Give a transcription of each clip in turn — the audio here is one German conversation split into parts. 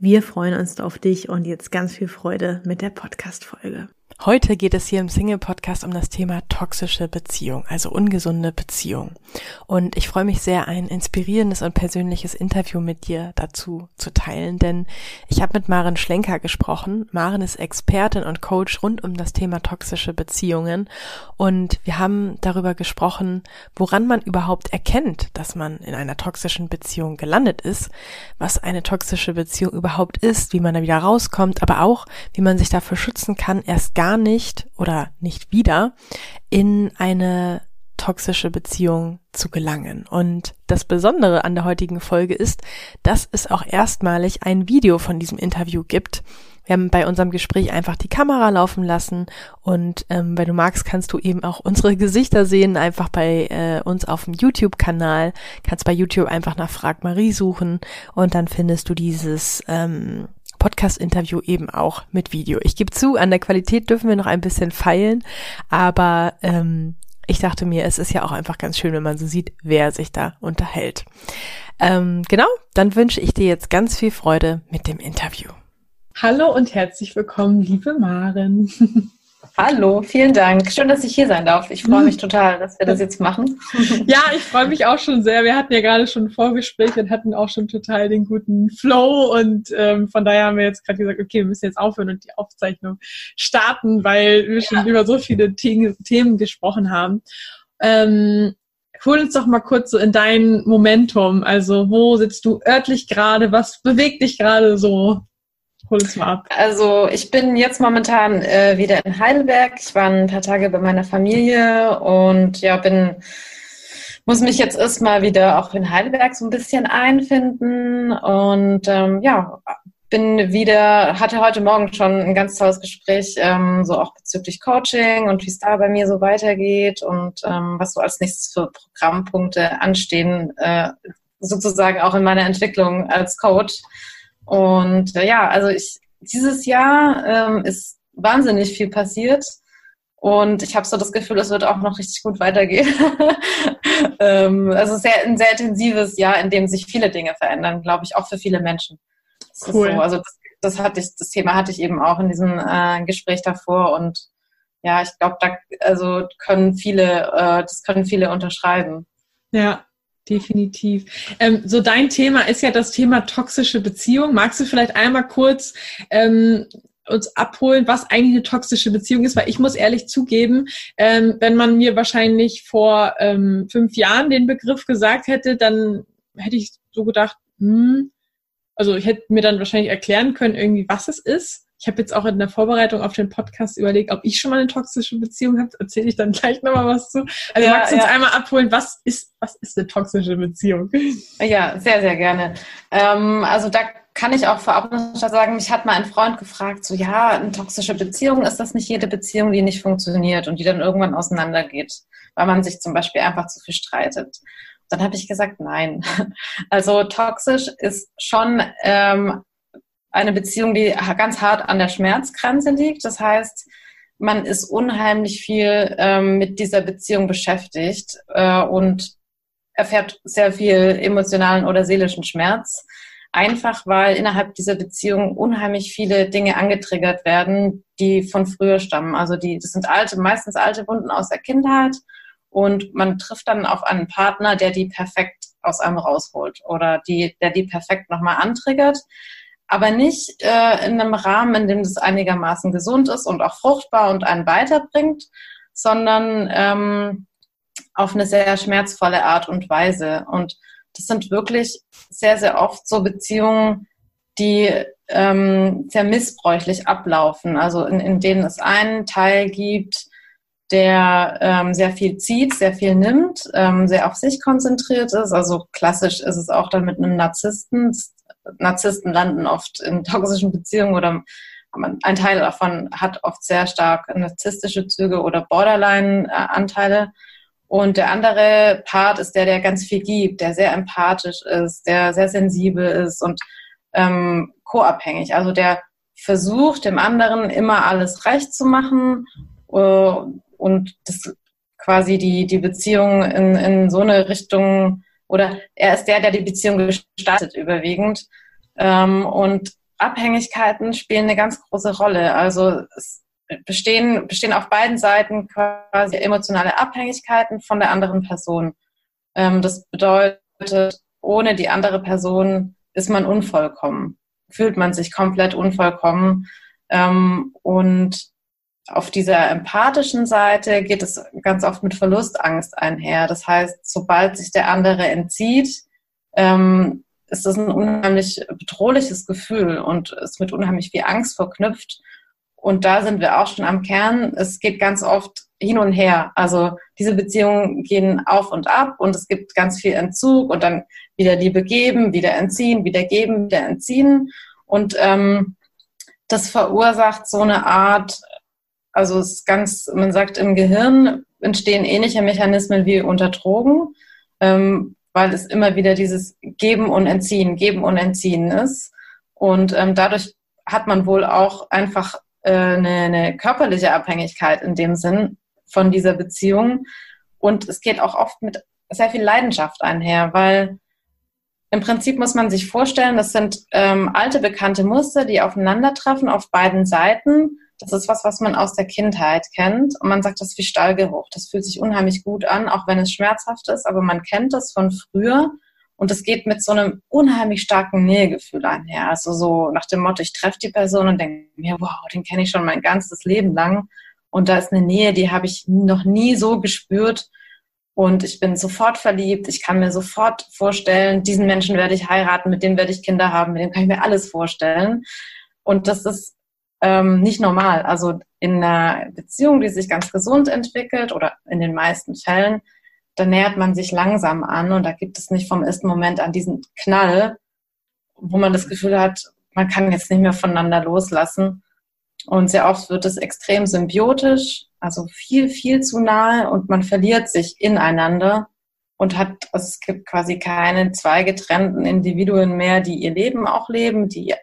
Wir freuen uns auf dich und jetzt ganz viel Freude mit der Podcast-Folge. Heute geht es hier im Single-Podcast um das Thema toxische Beziehung, also ungesunde Beziehung. Und ich freue mich sehr, ein inspirierendes und persönliches Interview mit dir dazu zu teilen, denn ich habe mit Maren Schlenker gesprochen. Maren ist Expertin und Coach rund um das Thema toxische Beziehungen und wir haben darüber gesprochen, woran man überhaupt erkennt, dass man in einer toxischen Beziehung gelandet ist, was eine toxische Beziehung überhaupt ist, wie man da wieder rauskommt, aber auch, wie man sich dafür schützen kann, erst gar nicht oder nicht wieder in eine toxische Beziehung zu gelangen. Und das Besondere an der heutigen Folge ist, dass es auch erstmalig ein Video von diesem Interview gibt. Wir haben bei unserem Gespräch einfach die Kamera laufen lassen und ähm, wenn du magst, kannst du eben auch unsere Gesichter sehen, einfach bei äh, uns auf dem YouTube-Kanal. Kannst bei YouTube einfach nach Frag Marie suchen und dann findest du dieses ähm, Podcast-Interview eben auch mit Video. Ich gebe zu, an der Qualität dürfen wir noch ein bisschen feilen, aber ähm, ich dachte mir, es ist ja auch einfach ganz schön, wenn man so sieht, wer sich da unterhält. Ähm, genau, dann wünsche ich dir jetzt ganz viel Freude mit dem Interview. Hallo und herzlich willkommen, liebe Maren. Hallo, vielen Dank. Schön, dass ich hier sein darf. Ich freue mich total, dass wir das jetzt machen. Ja, ich freue mich auch schon sehr. Wir hatten ja gerade schon ein Vorgespräch und hatten auch schon total den guten Flow und ähm, von daher haben wir jetzt gerade gesagt, okay, wir müssen jetzt aufhören und die Aufzeichnung starten, weil wir ja. schon über so viele The Themen gesprochen haben. Ähm, hol uns doch mal kurz so in dein Momentum. Also wo sitzt du örtlich gerade? Was bewegt dich gerade so? Hol uns mal ab. Also ich bin jetzt momentan äh, wieder in Heidelberg. Ich war ein paar Tage bei meiner Familie und ja, bin muss mich jetzt erstmal wieder auch in Heidelberg so ein bisschen einfinden und ähm, ja, bin wieder, hatte heute Morgen schon ein ganz tolles Gespräch, ähm, so auch bezüglich Coaching und wie es da bei mir so weitergeht und ähm, was so als nächstes für Programmpunkte anstehen, äh, sozusagen auch in meiner Entwicklung als Coach. Und äh, ja, also ich, dieses Jahr ähm, ist wahnsinnig viel passiert. Und ich habe so das Gefühl, es wird auch noch richtig gut weitergehen. ähm, also sehr, ein sehr intensives Jahr, in dem sich viele Dinge verändern, glaube ich, auch für viele Menschen. Das cool. So. Also das, das, hatte ich, das Thema hatte ich eben auch in diesem äh, Gespräch davor. Und ja, ich glaube, da also können viele, äh, das können viele unterschreiben. Ja, Definitiv. Ähm, so dein Thema ist ja das Thema toxische Beziehung. Magst du vielleicht einmal kurz ähm, uns abholen, was eigentlich eine toxische Beziehung ist? Weil ich muss ehrlich zugeben, ähm, wenn man mir wahrscheinlich vor ähm, fünf Jahren den Begriff gesagt hätte, dann hätte ich so gedacht, hm, also ich hätte mir dann wahrscheinlich erklären können, irgendwie, was es ist. Ich habe jetzt auch in der Vorbereitung auf den Podcast überlegt, ob ich schon mal eine toxische Beziehung habe. Erzähle ich dann gleich nochmal was zu. Also ja, magst du uns einmal abholen, was ist, was ist eine toxische Beziehung? Ja, sehr, sehr gerne. Ähm, also da kann ich auch vorab noch sagen, mich hat mal ein Freund gefragt, so ja, eine toxische Beziehung, ist das nicht jede Beziehung, die nicht funktioniert und die dann irgendwann auseinandergeht, weil man sich zum Beispiel einfach zu viel streitet. Dann habe ich gesagt, nein. Also toxisch ist schon ähm, eine Beziehung, die ganz hart an der Schmerzgrenze liegt. Das heißt, man ist unheimlich viel ähm, mit dieser Beziehung beschäftigt äh, und erfährt sehr viel emotionalen oder seelischen Schmerz. Einfach weil innerhalb dieser Beziehung unheimlich viele Dinge angetriggert werden, die von früher stammen. Also die, das sind alte, meistens alte Wunden aus der Kindheit. Und man trifft dann auf einen Partner, der die perfekt aus einem rausholt oder die, der die perfekt nochmal antriggert. Aber nicht äh, in einem Rahmen, in dem das einigermaßen gesund ist und auch fruchtbar und einen weiterbringt, sondern ähm, auf eine sehr schmerzvolle Art und Weise. Und das sind wirklich sehr, sehr oft so Beziehungen, die ähm, sehr missbräuchlich ablaufen, also in, in denen es einen Teil gibt, der ähm, sehr viel zieht, sehr viel nimmt, ähm, sehr auf sich konzentriert ist. Also klassisch ist es auch dann mit einem Narzissten. Narzissten landen oft in toxischen Beziehungen oder ein Teil davon hat oft sehr stark narzisstische Züge oder Borderline-Anteile. Und der andere Part ist der, der ganz viel gibt, der sehr empathisch ist, der sehr sensibel ist und ähm, co-abhängig. Also der versucht, dem anderen immer alles recht zu machen äh, und das quasi die, die Beziehung in, in so eine Richtung oder er ist der, der die Beziehung gestaltet überwiegend. Ähm, und Abhängigkeiten spielen eine ganz große Rolle. Also es bestehen, bestehen auf beiden Seiten quasi emotionale Abhängigkeiten von der anderen Person. Ähm, das bedeutet, ohne die andere Person ist man unvollkommen, fühlt man sich komplett unvollkommen. Ähm, und auf dieser empathischen Seite geht es ganz oft mit Verlustangst einher. Das heißt, sobald sich der andere entzieht, ähm, ist das ein unheimlich bedrohliches Gefühl und ist mit unheimlich viel Angst verknüpft. Und da sind wir auch schon am Kern. Es geht ganz oft hin und her. Also diese Beziehungen gehen auf und ab und es gibt ganz viel Entzug und dann wieder Liebe geben, wieder entziehen, wieder geben, wieder entziehen. Und ähm, das verursacht so eine Art, also es ist ganz, man sagt, im Gehirn entstehen ähnliche Mechanismen wie unter Drogen, ähm, weil es immer wieder dieses Geben und Entziehen, Geben und Entziehen ist. Und ähm, dadurch hat man wohl auch einfach äh, eine, eine körperliche Abhängigkeit in dem Sinn von dieser Beziehung. Und es geht auch oft mit sehr viel Leidenschaft einher, weil im Prinzip muss man sich vorstellen, das sind ähm, alte bekannte Muster, die aufeinandertreffen auf beiden Seiten. Das ist was, was man aus der Kindheit kennt. Und man sagt, das ist wie Stallgeruch. Das fühlt sich unheimlich gut an, auch wenn es schmerzhaft ist, aber man kennt das von früher. Und es geht mit so einem unheimlich starken Nähegefühl einher. Also so nach dem Motto, ich treffe die Person und denke mir, wow, den kenne ich schon mein ganzes Leben lang. Und da ist eine Nähe, die habe ich noch nie so gespürt. Und ich bin sofort verliebt. Ich kann mir sofort vorstellen, diesen Menschen werde ich heiraten, mit dem werde ich Kinder haben, mit dem kann ich mir alles vorstellen. Und das ist ähm, nicht normal. Also in einer Beziehung, die sich ganz gesund entwickelt oder in den meisten Fällen, da nähert man sich langsam an und da gibt es nicht vom ersten Moment an diesen Knall, wo man das Gefühl hat, man kann jetzt nicht mehr voneinander loslassen. Und sehr oft wird es extrem symbiotisch, also viel, viel zu nahe und man verliert sich ineinander und hat, also es gibt quasi keine zwei getrennten Individuen mehr, die ihr Leben auch leben, die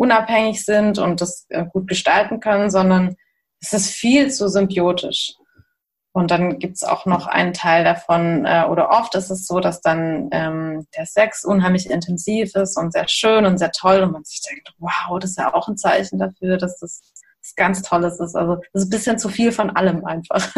unabhängig sind und das äh, gut gestalten können, sondern es ist viel zu symbiotisch. Und dann gibt's auch noch einen Teil davon, äh, oder oft ist es so, dass dann ähm, der Sex unheimlich intensiv ist und sehr schön und sehr toll und man sich denkt, wow, das ist ja auch ein Zeichen dafür, dass das was ganz Tolles ist. Also das ist ein bisschen zu viel von allem einfach.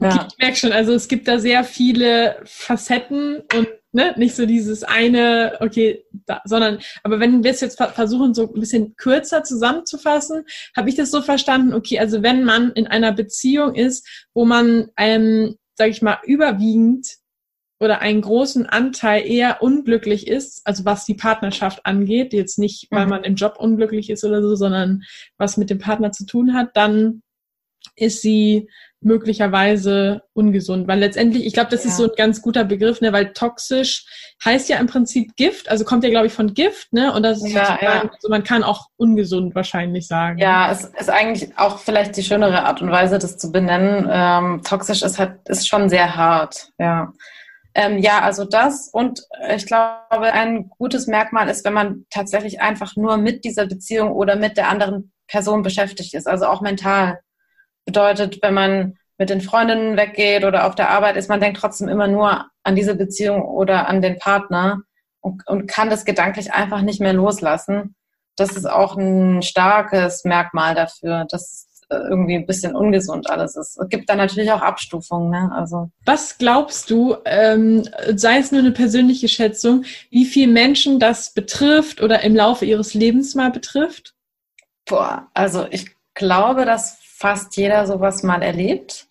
ja. Ich merke schon, also es gibt da sehr viele Facetten und ne, nicht so dieses eine, okay, da, sondern, aber wenn wir es jetzt versuchen, so ein bisschen kürzer zusammenzufassen, habe ich das so verstanden, okay, also wenn man in einer Beziehung ist, wo man, ähm, sage ich mal, überwiegend oder einen großen Anteil eher unglücklich ist, also was die Partnerschaft angeht, jetzt nicht, weil mhm. man im Job unglücklich ist oder so, sondern was mit dem Partner zu tun hat, dann ist sie möglicherweise ungesund. Weil letztendlich, ich glaube, das ja. ist so ein ganz guter Begriff, ne, weil toxisch heißt ja im Prinzip Gift, also kommt ja, glaube ich, von Gift, ne? Und das ist ja, ja. also man kann auch ungesund wahrscheinlich sagen. Ja, es ist eigentlich auch vielleicht die schönere Art und Weise, das zu benennen. Ähm, toxisch ist halt, ist schon sehr hart, ja. Ähm, ja, also das und ich glaube, ein gutes Merkmal ist, wenn man tatsächlich einfach nur mit dieser Beziehung oder mit der anderen Person beschäftigt ist, also auch mental. Bedeutet, wenn man mit den Freundinnen weggeht oder auf der Arbeit ist, man denkt trotzdem immer nur an diese Beziehung oder an den Partner und, und kann das gedanklich einfach nicht mehr loslassen. Das ist auch ein starkes Merkmal dafür, dass irgendwie ein bisschen ungesund alles ist. Es gibt da natürlich auch Abstufungen. Ne? Also Was glaubst du, ähm, sei es nur eine persönliche Schätzung, wie viele Menschen das betrifft oder im Laufe ihres Lebens mal betrifft? Boah, also ich glaube, dass fast jeder sowas mal erlebt.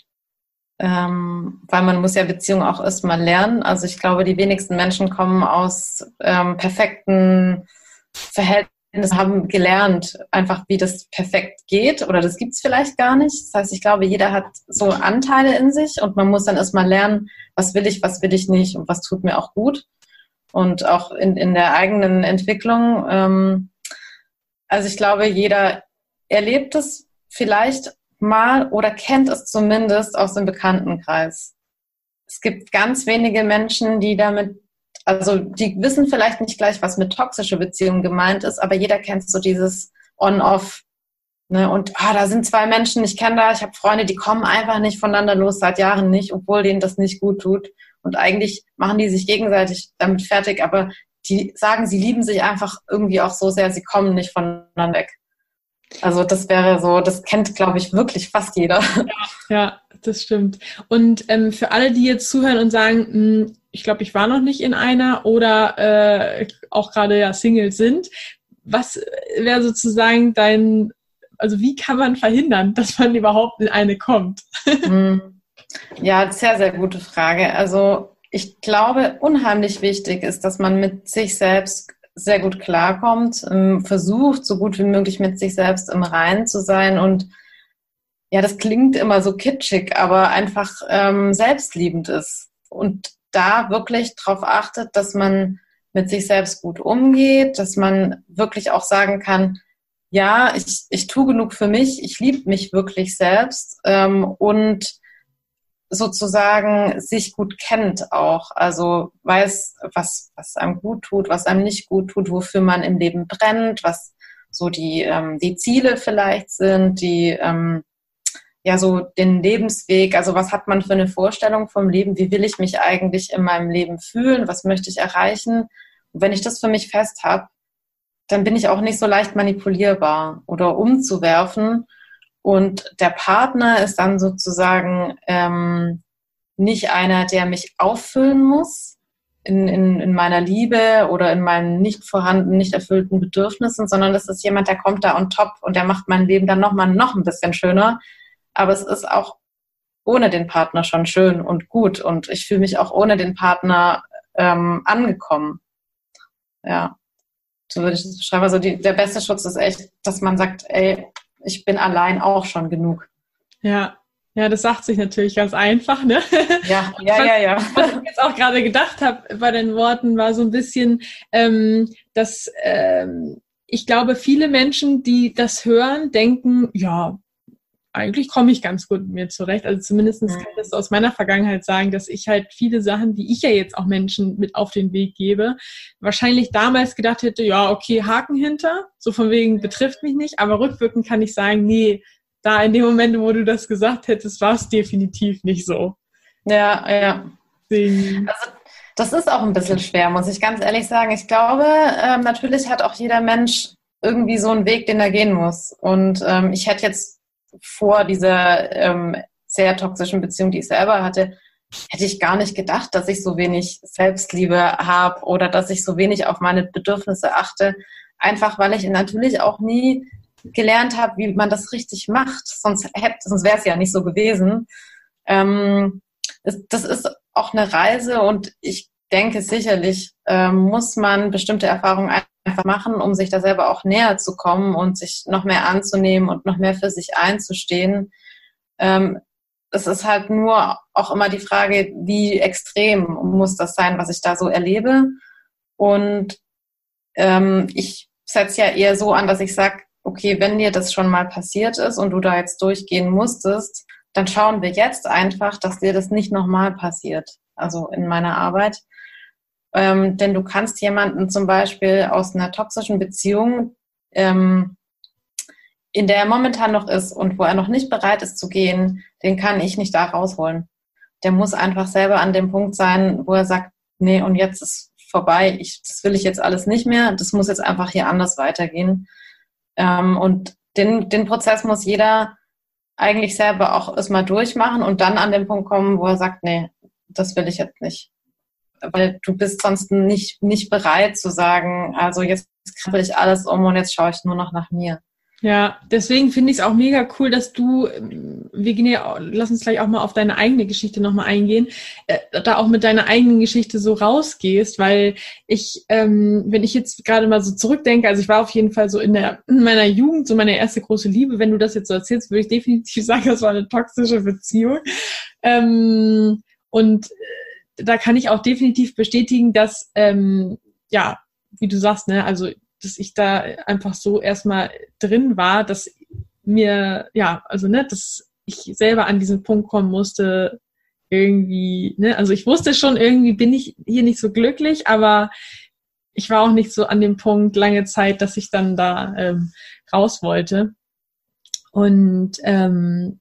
Ähm, weil man muss ja Beziehungen auch erstmal lernen. Also ich glaube, die wenigsten Menschen kommen aus ähm, perfekten Verhältnissen haben gelernt, einfach wie das perfekt geht oder das gibt's vielleicht gar nicht. Das heißt, ich glaube, jeder hat so Anteile in sich und man muss dann erstmal lernen, was will ich, was will ich nicht und was tut mir auch gut. Und auch in, in der eigenen Entwicklung. Ähm, also ich glaube, jeder erlebt es vielleicht mal oder kennt es zumindest aus dem Bekanntenkreis. Es gibt ganz wenige Menschen, die damit also die wissen vielleicht nicht gleich, was mit toxischer Beziehung gemeint ist, aber jeder kennt so dieses On-Off. Ne? Und ah, da sind zwei Menschen, ich kenne da, ich habe Freunde, die kommen einfach nicht voneinander los, seit Jahren nicht, obwohl denen das nicht gut tut. Und eigentlich machen die sich gegenseitig damit fertig, aber die sagen, sie lieben sich einfach irgendwie auch so sehr, sie kommen nicht voneinander weg. Also das wäre so, das kennt, glaube ich, wirklich fast jeder. Ja, ja das stimmt. Und ähm, für alle, die jetzt zuhören und sagen, mh, hm, ich glaube, ich war noch nicht in einer oder äh, auch gerade ja Single sind. Was wäre sozusagen dein, also wie kann man verhindern, dass man überhaupt in eine kommt? Hm. Ja, sehr, sehr gute Frage. Also ich glaube, unheimlich wichtig ist, dass man mit sich selbst sehr gut klarkommt, ähm, versucht, so gut wie möglich mit sich selbst im Reinen zu sein und ja, das klingt immer so kitschig, aber einfach ähm, selbstliebend ist. Und da wirklich darauf achtet, dass man mit sich selbst gut umgeht, dass man wirklich auch sagen kann, ja, ich, ich tue genug für mich, ich liebe mich wirklich selbst ähm, und sozusagen sich gut kennt auch, also weiß, was, was einem gut tut, was einem nicht gut tut, wofür man im Leben brennt, was so die, ähm, die Ziele vielleicht sind, die ähm, ja so den Lebensweg, also was hat man für eine Vorstellung vom Leben, wie will ich mich eigentlich in meinem Leben fühlen, was möchte ich erreichen. Und wenn ich das für mich fest habe, dann bin ich auch nicht so leicht manipulierbar oder umzuwerfen. Und der Partner ist dann sozusagen ähm, nicht einer, der mich auffüllen muss in, in, in meiner Liebe oder in meinen nicht vorhandenen, nicht erfüllten Bedürfnissen, sondern das ist jemand, der kommt da on top und der macht mein Leben dann nochmal noch ein bisschen schöner, aber es ist auch ohne den Partner schon schön und gut und ich fühle mich auch ohne den Partner ähm, angekommen. Ja, so würde ich das beschreiben. Also die, der beste Schutz ist echt, dass man sagt, ey, ich bin allein auch schon genug. Ja, ja, das sagt sich natürlich ganz einfach, ne? Ja, ja, was, ja, ja. Was ich jetzt auch gerade gedacht habe bei den Worten, war so ein bisschen, ähm, dass ähm, ich glaube, viele Menschen, die das hören, denken, ja, eigentlich komme ich ganz gut mit mir zurecht. Also zumindest kann ich das aus meiner Vergangenheit sagen, dass ich halt viele Sachen, die ich ja jetzt auch Menschen mit auf den Weg gebe, wahrscheinlich damals gedacht hätte, ja, okay, Haken hinter, so von wegen betrifft mich nicht, aber rückwirkend kann ich sagen, nee, da in dem Moment, wo du das gesagt hättest, war es definitiv nicht so. Ja, ja. Also das ist auch ein bisschen schwer, muss ich ganz ehrlich sagen. Ich glaube, ähm, natürlich hat auch jeder Mensch irgendwie so einen Weg, den er gehen muss. Und ähm, ich hätte jetzt vor dieser ähm, sehr toxischen Beziehung, die ich selber hatte, hätte ich gar nicht gedacht, dass ich so wenig Selbstliebe habe oder dass ich so wenig auf meine Bedürfnisse achte. Einfach weil ich natürlich auch nie gelernt habe, wie man das richtig macht. Sonst, sonst wäre es ja nicht so gewesen. Ähm, das, das, ist auch eine Reise und ich denke sicherlich ähm, muss man bestimmte Erfahrungen einfach machen, um sich da selber auch näher zu kommen und sich noch mehr anzunehmen und noch mehr für sich einzustehen. Ähm, es ist halt nur auch immer die Frage, wie extrem muss das sein, was ich da so erlebe. Und ähm, ich setze ja eher so an, dass ich sage, okay, wenn dir das schon mal passiert ist und du da jetzt durchgehen musstest, dann schauen wir jetzt einfach, dass dir das nicht nochmal passiert. Also in meiner Arbeit. Ähm, denn du kannst jemanden zum Beispiel aus einer toxischen Beziehung, ähm, in der er momentan noch ist und wo er noch nicht bereit ist zu gehen, den kann ich nicht da rausholen. Der muss einfach selber an dem Punkt sein, wo er sagt, nee, und jetzt ist vorbei, ich, das will ich jetzt alles nicht mehr, das muss jetzt einfach hier anders weitergehen. Ähm, und den, den Prozess muss jeder eigentlich selber auch erstmal durchmachen und dann an den Punkt kommen, wo er sagt, nee, das will ich jetzt nicht. Weil du bist sonst nicht, nicht bereit zu sagen, also jetzt krempel ich alles um und jetzt schaue ich nur noch nach mir. Ja, deswegen finde ich es auch mega cool, dass du, ähm, Virginia, lass uns gleich auch mal auf deine eigene Geschichte nochmal eingehen, äh, da auch mit deiner eigenen Geschichte so rausgehst, weil ich, ähm, wenn ich jetzt gerade mal so zurückdenke, also ich war auf jeden Fall so in der in meiner Jugend, so meine erste große Liebe, wenn du das jetzt so erzählst, würde ich definitiv sagen, das war eine toxische Beziehung. Ähm, und äh, da kann ich auch definitiv bestätigen, dass, ähm, ja, wie du sagst, ne, also dass ich da einfach so erstmal drin war, dass mir, ja, also ne, dass ich selber an diesen Punkt kommen musste, irgendwie, ne, also ich wusste schon, irgendwie bin ich hier nicht so glücklich, aber ich war auch nicht so an dem Punkt lange Zeit, dass ich dann da ähm, raus wollte. Und ähm,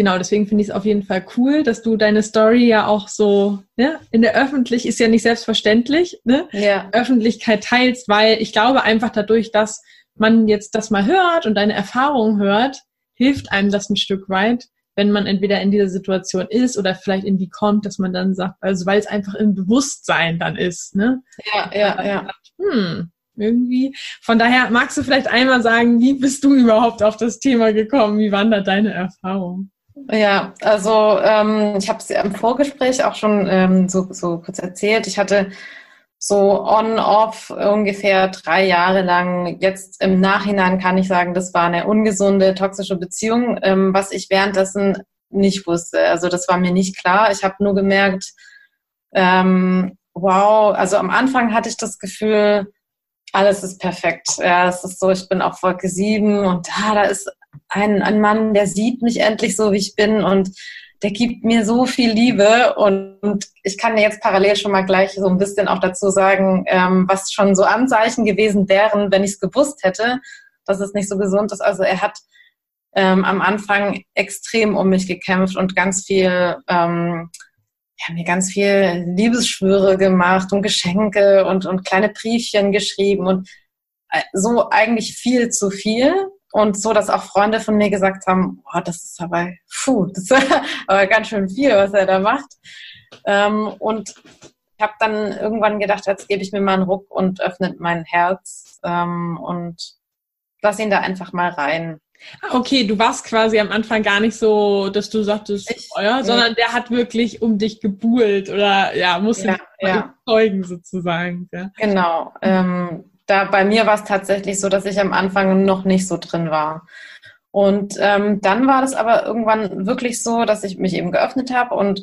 genau, deswegen finde ich es auf jeden Fall cool, dass du deine Story ja auch so ne, in der Öffentlich ist ja nicht selbstverständlich, ne? Ja. Öffentlichkeit teilst, weil ich glaube einfach dadurch, dass man jetzt das mal hört und deine Erfahrungen hört, hilft einem das ein Stück weit, wenn man entweder in dieser Situation ist oder vielleicht in die kommt, dass man dann sagt, also weil es einfach im Bewusstsein dann ist, ne? Ja, ja, ja. Hm, irgendwie. Von daher magst du vielleicht einmal sagen, wie bist du überhaupt auf das Thema gekommen? Wie waren da deine Erfahrungen? Ja, also ähm, ich habe es im Vorgespräch auch schon ähm, so, so kurz erzählt. Ich hatte so on-off ungefähr drei Jahre lang. Jetzt im Nachhinein kann ich sagen, das war eine ungesunde, toxische Beziehung, ähm, was ich währenddessen nicht wusste. Also das war mir nicht klar. Ich habe nur gemerkt, ähm, wow, also am Anfang hatte ich das Gefühl, alles ist perfekt. Ja, es ist so, ich bin auf Wolke sieben und da, da ist ein, ein Mann, der sieht mich endlich so, wie ich bin und der gibt mir so viel Liebe und ich kann dir jetzt parallel schon mal gleich so ein bisschen auch dazu sagen, ähm, was schon so Anzeichen gewesen wären, wenn ich es gewusst hätte, dass es nicht so gesund ist. Also er hat ähm, am Anfang extrem um mich gekämpft und ganz viel, ähm, ja, mir ganz viel Liebesschwüre gemacht und Geschenke und, und kleine Briefchen geschrieben und äh, so eigentlich viel zu viel. Und so, dass auch Freunde von mir gesagt haben, oh, das ist aber, puh, das ist aber ganz schön viel, was er da macht. Ähm, und ich habe dann irgendwann gedacht, jetzt gebe ich mir mal einen Ruck und öffne mein Herz ähm, und lass ihn da einfach mal rein. Ah, okay, du warst quasi am Anfang gar nicht so, dass du sagtest, ich, ja, sondern der hat wirklich um dich gebuhlt oder ja, musste ja, ja. überzeugen sozusagen. Ja. Genau. Ähm, da bei mir war es tatsächlich so, dass ich am Anfang noch nicht so drin war. Und ähm, dann war das aber irgendwann wirklich so, dass ich mich eben geöffnet habe und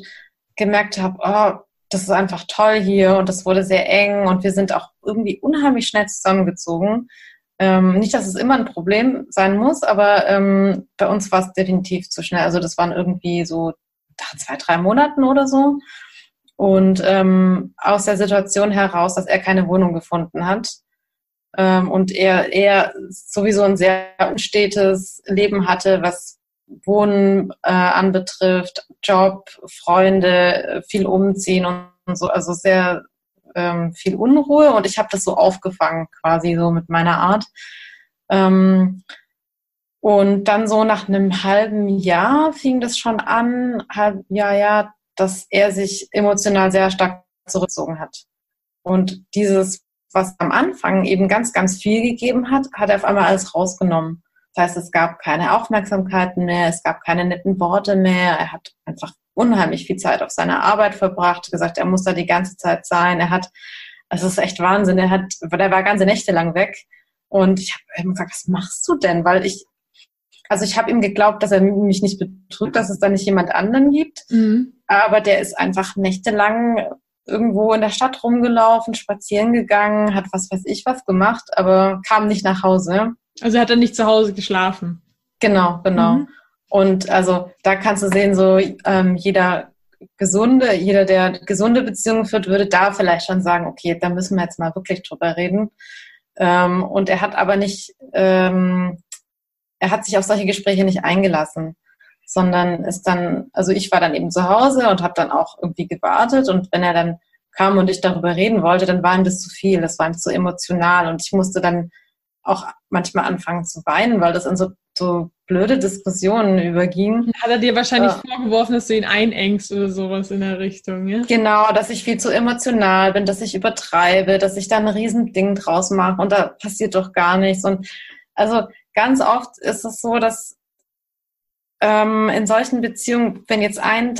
gemerkt habe, oh, das ist einfach toll hier und das wurde sehr eng und wir sind auch irgendwie unheimlich schnell zusammengezogen. Ähm, nicht, dass es immer ein Problem sein muss, aber ähm, bei uns war es definitiv zu schnell. Also das waren irgendwie so zwei, drei Monaten oder so. Und ähm, aus der Situation heraus, dass er keine Wohnung gefunden hat, und er, er sowieso ein sehr unstetes Leben hatte, was Wohnen äh, anbetrifft, Job, Freunde, viel umziehen und so, also sehr ähm, viel Unruhe und ich habe das so aufgefangen quasi so mit meiner Art. Ähm, und dann so nach einem halben Jahr fing das schon an, halb Jahr, ja, dass er sich emotional sehr stark zurückgezogen hat. Und dieses was am Anfang eben ganz, ganz viel gegeben hat, hat er auf einmal alles rausgenommen. Das heißt, es gab keine Aufmerksamkeiten mehr, es gab keine netten Worte mehr. Er hat einfach unheimlich viel Zeit auf seiner Arbeit verbracht, gesagt, er muss da die ganze Zeit sein. Er hat, es ist echt Wahnsinn, er hat, der war ganze Nächte lang weg. Und ich habe ihm gesagt, was machst du denn? Weil ich, also ich habe ihm geglaubt, dass er mich nicht betrügt, dass es da nicht jemand anderen gibt. Mhm. Aber der ist einfach nächtelang irgendwo in der Stadt rumgelaufen, spazieren gegangen, hat was weiß ich was gemacht, aber kam nicht nach Hause. Also hat er nicht zu Hause geschlafen. Genau, genau. Mhm. Und also da kannst du sehen, so ähm, jeder gesunde, jeder, der gesunde Beziehungen führt, würde da vielleicht schon sagen, okay, da müssen wir jetzt mal wirklich drüber reden. Ähm, und er hat aber nicht, ähm, er hat sich auf solche Gespräche nicht eingelassen sondern ist dann, also ich war dann eben zu Hause und habe dann auch irgendwie gewartet und wenn er dann kam und ich darüber reden wollte, dann war ihm das zu viel, das war ihm zu emotional und ich musste dann auch manchmal anfangen zu weinen, weil das in so, so blöde Diskussionen überging. Hat er dir wahrscheinlich äh, vorgeworfen, dass du ihn einengst oder sowas in der Richtung, ja? Genau, dass ich viel zu emotional bin, dass ich übertreibe, dass ich da ein Riesending draus mache und da passiert doch gar nichts. Und also ganz oft ist es so, dass ähm, in solchen Beziehungen, wenn jetzt ein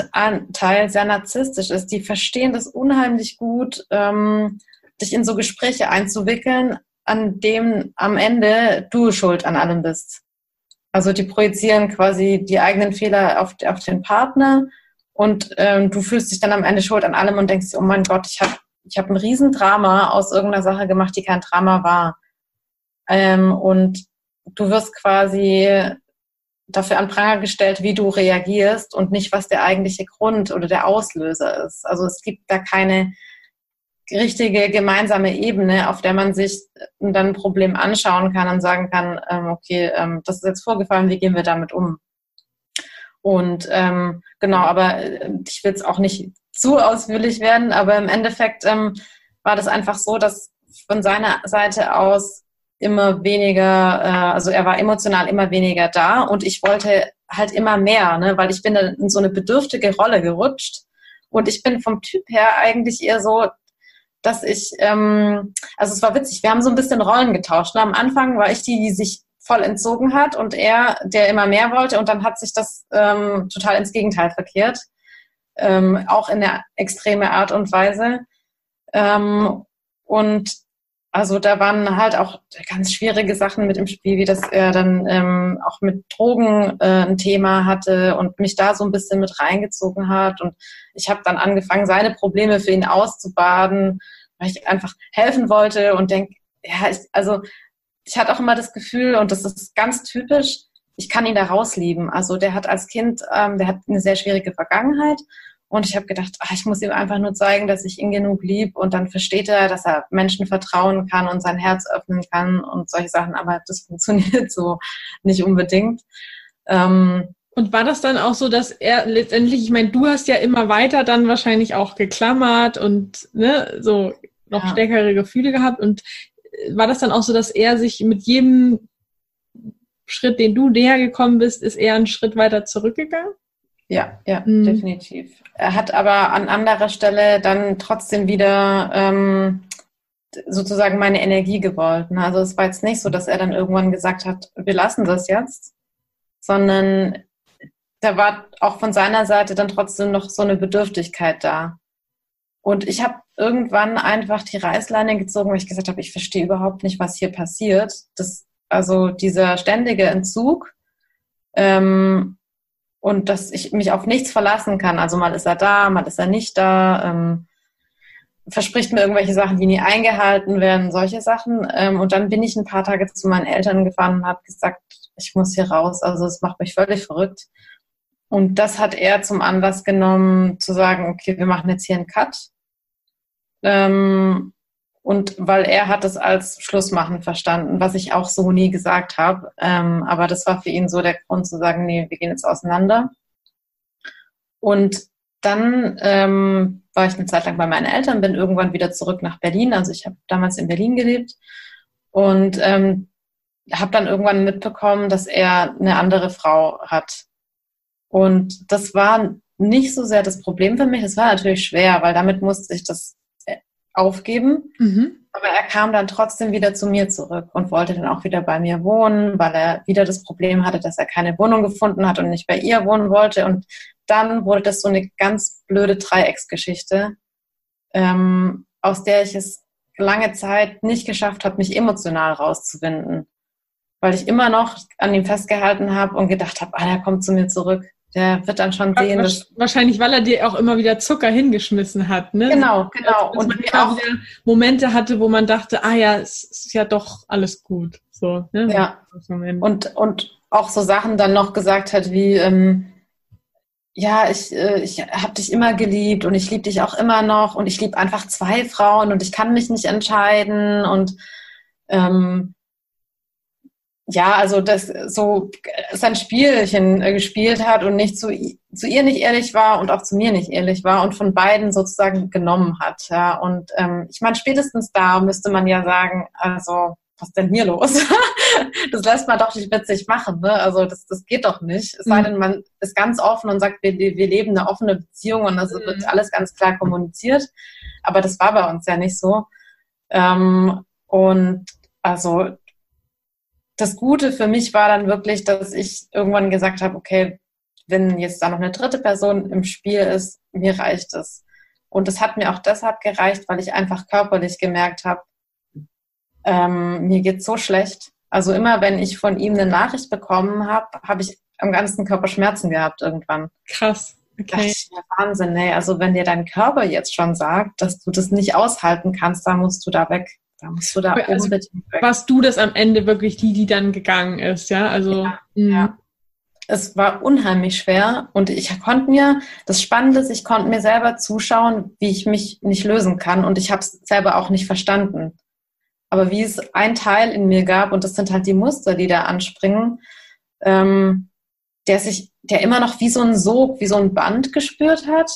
Teil sehr narzisstisch ist, die verstehen das unheimlich gut, ähm, dich in so Gespräche einzuwickeln, an dem am Ende du schuld an allem bist. Also die projizieren quasi die eigenen Fehler auf, auf den Partner und ähm, du fühlst dich dann am Ende schuld an allem und denkst, oh mein Gott, ich habe ich hab ein Riesendrama aus irgendeiner Sache gemacht, die kein Drama war. Ähm, und du wirst quasi dafür an Pranger gestellt, wie du reagierst und nicht, was der eigentliche Grund oder der Auslöser ist. Also es gibt da keine richtige gemeinsame Ebene, auf der man sich dann ein Problem anschauen kann und sagen kann, ähm, okay, ähm, das ist jetzt vorgefallen, wie gehen wir damit um? Und ähm, genau, aber äh, ich will es auch nicht zu ausführlich werden, aber im Endeffekt ähm, war das einfach so, dass von seiner Seite aus immer weniger, äh, also er war emotional immer weniger da und ich wollte halt immer mehr, ne, weil ich bin dann in so eine bedürftige Rolle gerutscht und ich bin vom Typ her eigentlich eher so, dass ich, ähm, also es war witzig, wir haben so ein bisschen Rollen getauscht. Ne? Am Anfang war ich die, die sich voll entzogen hat und er, der immer mehr wollte und dann hat sich das ähm, total ins Gegenteil verkehrt, ähm, auch in der extreme Art und Weise. Ähm, und also da waren halt auch ganz schwierige Sachen mit im Spiel, wie dass er dann ähm, auch mit Drogen äh, ein Thema hatte und mich da so ein bisschen mit reingezogen hat. Und ich habe dann angefangen, seine Probleme für ihn auszubaden, weil ich einfach helfen wollte und denke, ja, ich, also ich hatte auch immer das Gefühl, und das ist ganz typisch, ich kann ihn da rauslieben. Also der hat als Kind, ähm, der hat eine sehr schwierige Vergangenheit und ich habe gedacht, ach, ich muss ihm einfach nur zeigen, dass ich ihn genug lieb und dann versteht er, dass er Menschen vertrauen kann und sein Herz öffnen kann und solche Sachen. Aber das funktioniert so nicht unbedingt. Ähm, und war das dann auch so, dass er letztendlich, ich meine, du hast ja immer weiter dann wahrscheinlich auch geklammert und ne, so noch ja. stärkere Gefühle gehabt. Und war das dann auch so, dass er sich mit jedem Schritt, den du näher gekommen bist, ist er einen Schritt weiter zurückgegangen? Ja, ja, mhm. definitiv. Er hat aber an anderer Stelle dann trotzdem wieder ähm, sozusagen meine Energie gewollt. Ne? Also es war jetzt nicht so, dass er dann irgendwann gesagt hat, wir lassen das jetzt, sondern da war auch von seiner Seite dann trotzdem noch so eine Bedürftigkeit da. Und ich habe irgendwann einfach die Reißleine gezogen, weil ich gesagt habe, ich verstehe überhaupt nicht, was hier passiert. Das, also dieser ständige Entzug ähm, und dass ich mich auf nichts verlassen kann. Also mal ist er da, mal ist er nicht da, ähm, verspricht mir irgendwelche Sachen, die nie eingehalten werden, solche Sachen. Ähm, und dann bin ich ein paar Tage zu meinen Eltern gefahren und habe gesagt, ich muss hier raus. Also es macht mich völlig verrückt. Und das hat er zum Anlass genommen, zu sagen, okay, wir machen jetzt hier einen Cut. Ähm, und weil er hat es als Schlussmachen verstanden, was ich auch so nie gesagt habe. Ähm, aber das war für ihn so der Grund zu sagen, nee, wir gehen jetzt auseinander. Und dann ähm, war ich eine Zeit lang bei meinen Eltern, bin irgendwann wieder zurück nach Berlin. Also ich habe damals in Berlin gelebt und ähm, habe dann irgendwann mitbekommen, dass er eine andere Frau hat. Und das war nicht so sehr das Problem für mich. Es war natürlich schwer, weil damit musste ich das aufgeben. Mhm. Aber er kam dann trotzdem wieder zu mir zurück und wollte dann auch wieder bei mir wohnen, weil er wieder das Problem hatte, dass er keine Wohnung gefunden hat und nicht bei ihr wohnen wollte. Und dann wurde das so eine ganz blöde Dreiecksgeschichte, ähm, aus der ich es lange Zeit nicht geschafft habe, mich emotional rauszuwinden. Weil ich immer noch an ihm festgehalten habe und gedacht habe, ah, er kommt zu mir zurück. Der wird dann schon sehen. Dass Wahrscheinlich, weil er dir auch immer wieder Zucker hingeschmissen hat, ne? Genau, genau. und man auch wieder Momente hatte, wo man dachte, ah ja, es ist ja doch alles gut. So, ne? Ja. Und, und auch so Sachen dann noch gesagt hat wie, ähm, ja, ich, äh, ich habe dich immer geliebt und ich liebe dich auch immer noch und ich liebe einfach zwei Frauen und ich kann mich nicht entscheiden und ähm, ja, also das so sein Spielchen äh, gespielt hat und nicht zu, zu ihr nicht ehrlich war und auch zu mir nicht ehrlich war und von beiden sozusagen genommen hat. Ja. Und ähm, ich meine, spätestens da müsste man ja sagen, also was denn hier los? das lässt man doch nicht witzig machen, ne? Also das, das geht doch nicht. Es sei mhm. denn, man ist ganz offen und sagt, wir, wir leben eine offene Beziehung und das mhm. wird alles ganz klar kommuniziert. Aber das war bei uns ja nicht so. Ähm, und also das Gute für mich war dann wirklich, dass ich irgendwann gesagt habe, okay, wenn jetzt da noch eine dritte Person im Spiel ist, mir reicht es. Und es hat mir auch deshalb gereicht, weil ich einfach körperlich gemerkt habe, ähm, mir geht's so schlecht. Also immer, wenn ich von ihm eine Nachricht bekommen habe, habe ich am ganzen Körper Schmerzen gehabt irgendwann. Krass. Okay. Ja, Wahnsinn, ey. Also wenn dir dein Körper jetzt schon sagt, dass du das nicht aushalten kannst, dann musst du da weg. Da musst du da also, unbedingt weg. Warst du das am Ende wirklich die, die dann gegangen ist, ja? Also ja, ja es war unheimlich schwer und ich konnte mir, das Spannende ist, ich konnte mir selber zuschauen, wie ich mich nicht lösen kann und ich habe es selber auch nicht verstanden. Aber wie es ein Teil in mir gab, und das sind halt die Muster, die da anspringen, ähm, der sich, der immer noch wie so ein Sog, wie so ein Band gespürt hat,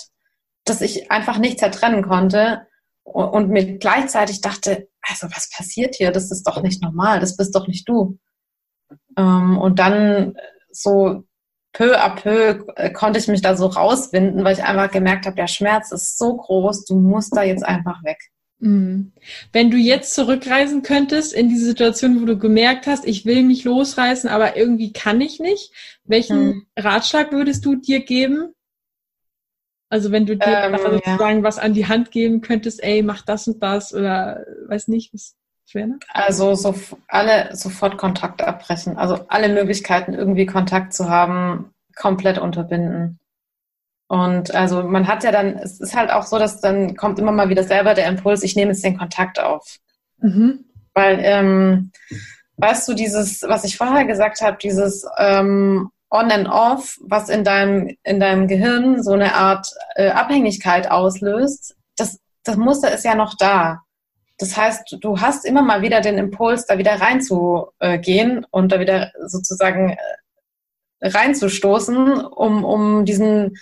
dass ich einfach nicht zertrennen konnte und mir gleichzeitig dachte, also was passiert hier? Das ist doch nicht normal, das bist doch nicht du. Ähm, und dann so peu à peu äh, konnte ich mich da so rauswinden, weil ich einfach gemerkt habe, der Schmerz ist so groß, du musst da jetzt einfach weg. Mhm. Wenn du jetzt zurückreisen könntest in diese Situation, wo du gemerkt hast, ich will mich losreißen, aber irgendwie kann ich nicht, welchen mhm. Ratschlag würdest du dir geben? Also wenn du dir ähm, sozusagen ja. was an die Hand geben könntest, ey, mach das und das oder weiß nicht, was wäre? Also so, alle sofort Kontakt abbrechen. Also alle Möglichkeiten, irgendwie Kontakt zu haben, komplett unterbinden. Und also man hat ja dann, es ist halt auch so, dass dann kommt immer mal wieder selber der Impuls, ich nehme jetzt den Kontakt auf. Mhm. Weil, ähm, weißt du, dieses, was ich vorher gesagt habe, dieses ähm, On and Off, was in deinem, in deinem Gehirn so eine Art äh, Abhängigkeit auslöst, das, das Muster ist ja noch da. Das heißt, du hast immer mal wieder den Impuls, da wieder reinzugehen und da wieder sozusagen äh, reinzustoßen, um, um diesen,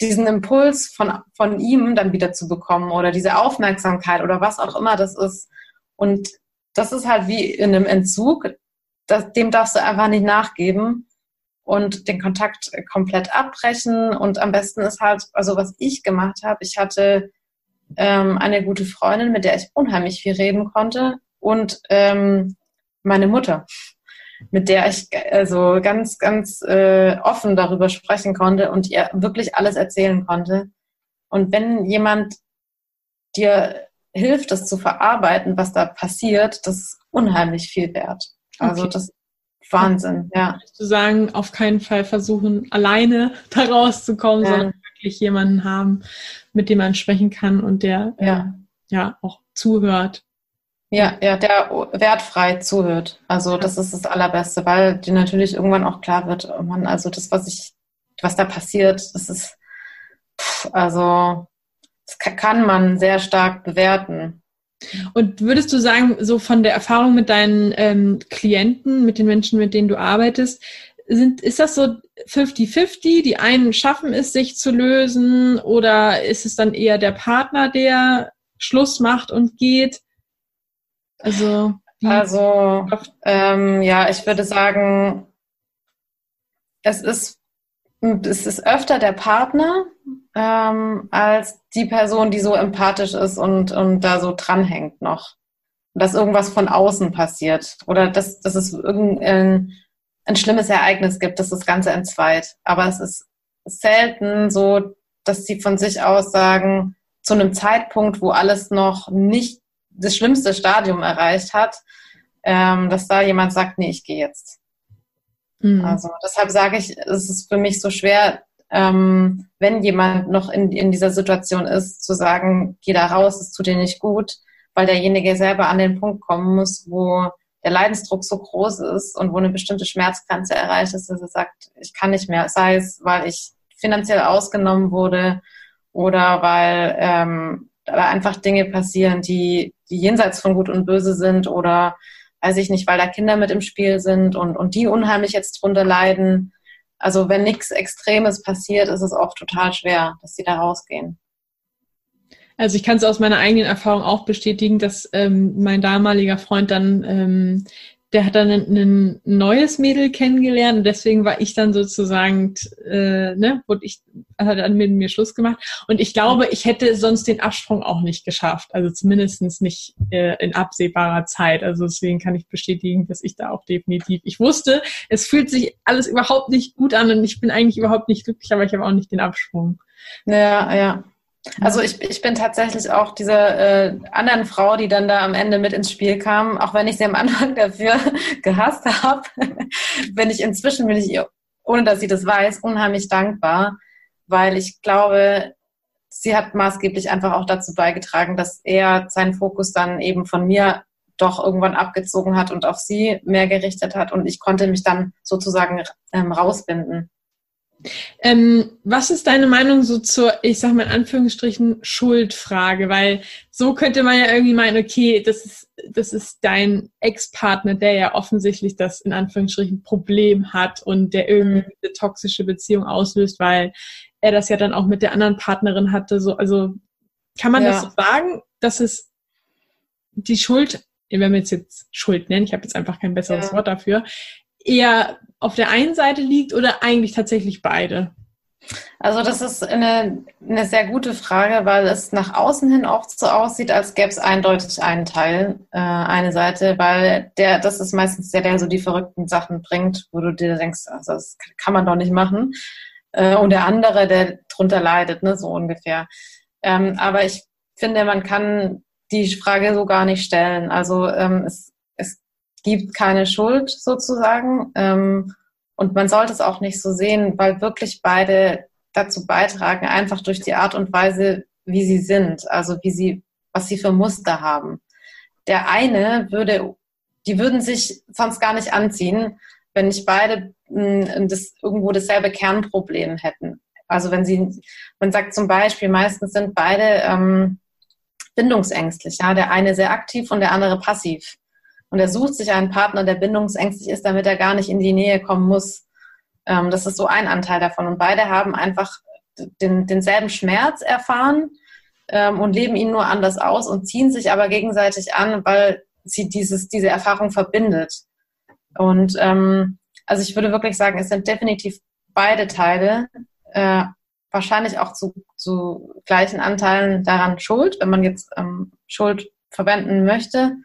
diesen Impuls von, von ihm dann wieder zu bekommen oder diese Aufmerksamkeit oder was auch immer das ist. Und das ist halt wie in einem Entzug, das, dem darfst du einfach nicht nachgeben und den Kontakt komplett abbrechen. Und am besten ist halt, also was ich gemacht habe, ich hatte ähm, eine gute Freundin, mit der ich unheimlich viel reden konnte und ähm, meine Mutter, mit der ich also ganz, ganz äh, offen darüber sprechen konnte und ihr wirklich alles erzählen konnte. Und wenn jemand dir hilft, das zu verarbeiten, was da passiert, das ist unheimlich viel wert. Also okay. das Wahnsinn, ja. Zu sagen, auf keinen Fall versuchen, alleine da rauszukommen, ja. sondern wirklich jemanden haben, mit dem man sprechen kann und der ja, äh, ja auch zuhört. Ja, ja, der wertfrei zuhört. Also das ist das Allerbeste, weil dir natürlich irgendwann auch klar wird, oh Mann, also das, was ich, was da passiert, das ist, pff, also das kann man sehr stark bewerten. Und würdest du sagen, so von der Erfahrung mit deinen ähm, Klienten, mit den Menschen, mit denen du arbeitest, sind, ist das so 50-50? Die einen schaffen es, sich zu lösen oder ist es dann eher der Partner, der Schluss macht und geht? Also, also ähm, ja, ich würde sagen, es ist, es ist öfter der Partner ähm, als die Person, die so empathisch ist und, und da so dranhängt noch. Dass irgendwas von außen passiert oder dass, dass es irgendein ein schlimmes Ereignis gibt, das das Ganze entzweit. Aber es ist selten so, dass sie von sich aus sagen, zu einem Zeitpunkt, wo alles noch nicht das schlimmste Stadium erreicht hat, ähm, dass da jemand sagt, nee, ich gehe jetzt. Mhm. Also deshalb sage ich, es ist für mich so schwer, ähm, wenn jemand noch in, in dieser Situation ist, zu sagen, geh da raus, es tut dir nicht gut, weil derjenige selber an den Punkt kommen muss, wo der Leidensdruck so groß ist und wo eine bestimmte Schmerzgrenze erreicht ist, dass er sagt, ich kann nicht mehr, sei es, weil ich finanziell ausgenommen wurde oder weil ähm, da einfach Dinge passieren, die, die jenseits von Gut und Böse sind oder weiß ich nicht, weil da Kinder mit im Spiel sind und, und die unheimlich jetzt drunter leiden. Also wenn nichts Extremes passiert, ist es auch total schwer, dass sie da rausgehen. Also ich kann es aus meiner eigenen Erfahrung auch bestätigen, dass ähm, mein damaliger Freund dann ähm, der hat dann ein, neues Mädel kennengelernt und deswegen war ich dann sozusagen, äh, ne, wurde ich, hat dann mit mir Schluss gemacht. Und ich glaube, ich hätte sonst den Absprung auch nicht geschafft. Also zumindestens nicht äh, in absehbarer Zeit. Also deswegen kann ich bestätigen, dass ich da auch definitiv, ich wusste, es fühlt sich alles überhaupt nicht gut an und ich bin eigentlich überhaupt nicht glücklich, aber ich habe auch nicht den Absprung. Ja, ja. Also ich, ich bin tatsächlich auch dieser äh, anderen Frau, die dann da am Ende mit ins Spiel kam, auch wenn ich sie am Anfang dafür gehasst habe, bin ich inzwischen, bin ich ihr, ohne dass sie das weiß, unheimlich dankbar, weil ich glaube, sie hat maßgeblich einfach auch dazu beigetragen, dass er seinen Fokus dann eben von mir doch irgendwann abgezogen hat und auf sie mehr gerichtet hat und ich konnte mich dann sozusagen ähm, rausbinden. Ähm, was ist deine Meinung so zur, ich sag mal in Anführungsstrichen, Schuldfrage? Weil so könnte man ja irgendwie meinen, okay, das ist, das ist dein Ex-Partner, der ja offensichtlich das in Anführungsstrichen Problem hat und der irgendwie eine toxische Beziehung auslöst, weil er das ja dann auch mit der anderen Partnerin hatte. So, also kann man ja. das so sagen, dass es die Schuld, wenn wir jetzt jetzt Schuld nennen, ich habe jetzt einfach kein besseres ja. Wort dafür, eher auf der einen Seite liegt oder eigentlich tatsächlich beide? Also das ist eine, eine sehr gute Frage, weil es nach außen hin oft so aussieht, als gäbe es eindeutig einen Teil, äh, eine Seite, weil der, das ist meistens der, der so die verrückten Sachen bringt, wo du dir denkst, also das kann man doch nicht machen. Äh, und der andere, der drunter leidet, ne, so ungefähr. Ähm, aber ich finde, man kann die Frage so gar nicht stellen. Also ähm, es gibt keine Schuld sozusagen. Ähm, und man sollte es auch nicht so sehen, weil wirklich beide dazu beitragen, einfach durch die Art und Weise, wie sie sind, also wie sie, was sie für Muster haben. Der eine würde, die würden sich sonst gar nicht anziehen, wenn nicht beide mh, das, irgendwo dasselbe Kernproblem hätten. Also wenn sie, man sagt zum Beispiel, meistens sind beide ähm, bindungsängstlich, ja, der eine sehr aktiv und der andere passiv. Und er sucht sich einen Partner, der bindungsängstlich ist, damit er gar nicht in die Nähe kommen muss. Ähm, das ist so ein Anteil davon. Und beide haben einfach den, denselben Schmerz erfahren ähm, und leben ihn nur anders aus und ziehen sich aber gegenseitig an, weil sie dieses, diese Erfahrung verbindet. Und ähm, also ich würde wirklich sagen, es sind definitiv beide Teile, äh, wahrscheinlich auch zu, zu gleichen Anteilen daran schuld, wenn man jetzt ähm, Schuld verwenden möchte.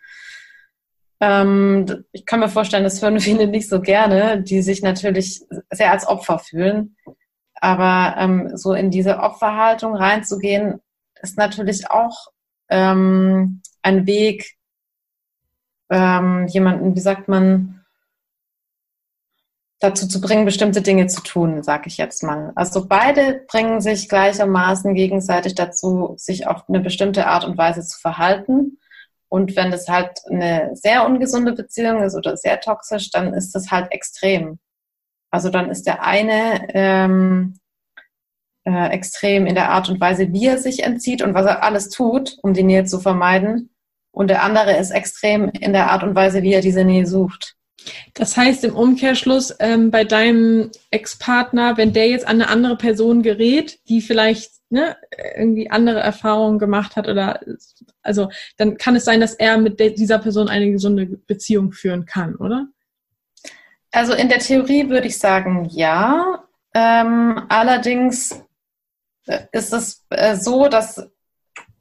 Ähm, ich kann mir vorstellen, das hören viele nicht so gerne, die sich natürlich sehr als Opfer fühlen. Aber ähm, so in diese Opferhaltung reinzugehen, ist natürlich auch ähm, ein Weg, ähm, jemanden, wie sagt man, dazu zu bringen, bestimmte Dinge zu tun, sage ich jetzt mal. Also beide bringen sich gleichermaßen gegenseitig dazu, sich auf eine bestimmte Art und Weise zu verhalten. Und wenn das halt eine sehr ungesunde Beziehung ist oder sehr toxisch, dann ist das halt extrem. Also dann ist der eine ähm, äh, extrem in der Art und Weise, wie er sich entzieht und was er alles tut, um die Nähe zu vermeiden. Und der andere ist extrem in der Art und Weise, wie er diese Nähe sucht. Das heißt im Umkehrschluss ähm, bei deinem Ex-Partner, wenn der jetzt an eine andere Person gerät, die vielleicht ne, irgendwie andere Erfahrungen gemacht hat oder also dann kann es sein, dass er mit dieser Person eine gesunde Beziehung führen kann, oder? Also in der Theorie würde ich sagen, ja. Ähm, allerdings äh, ist es äh, so, dass,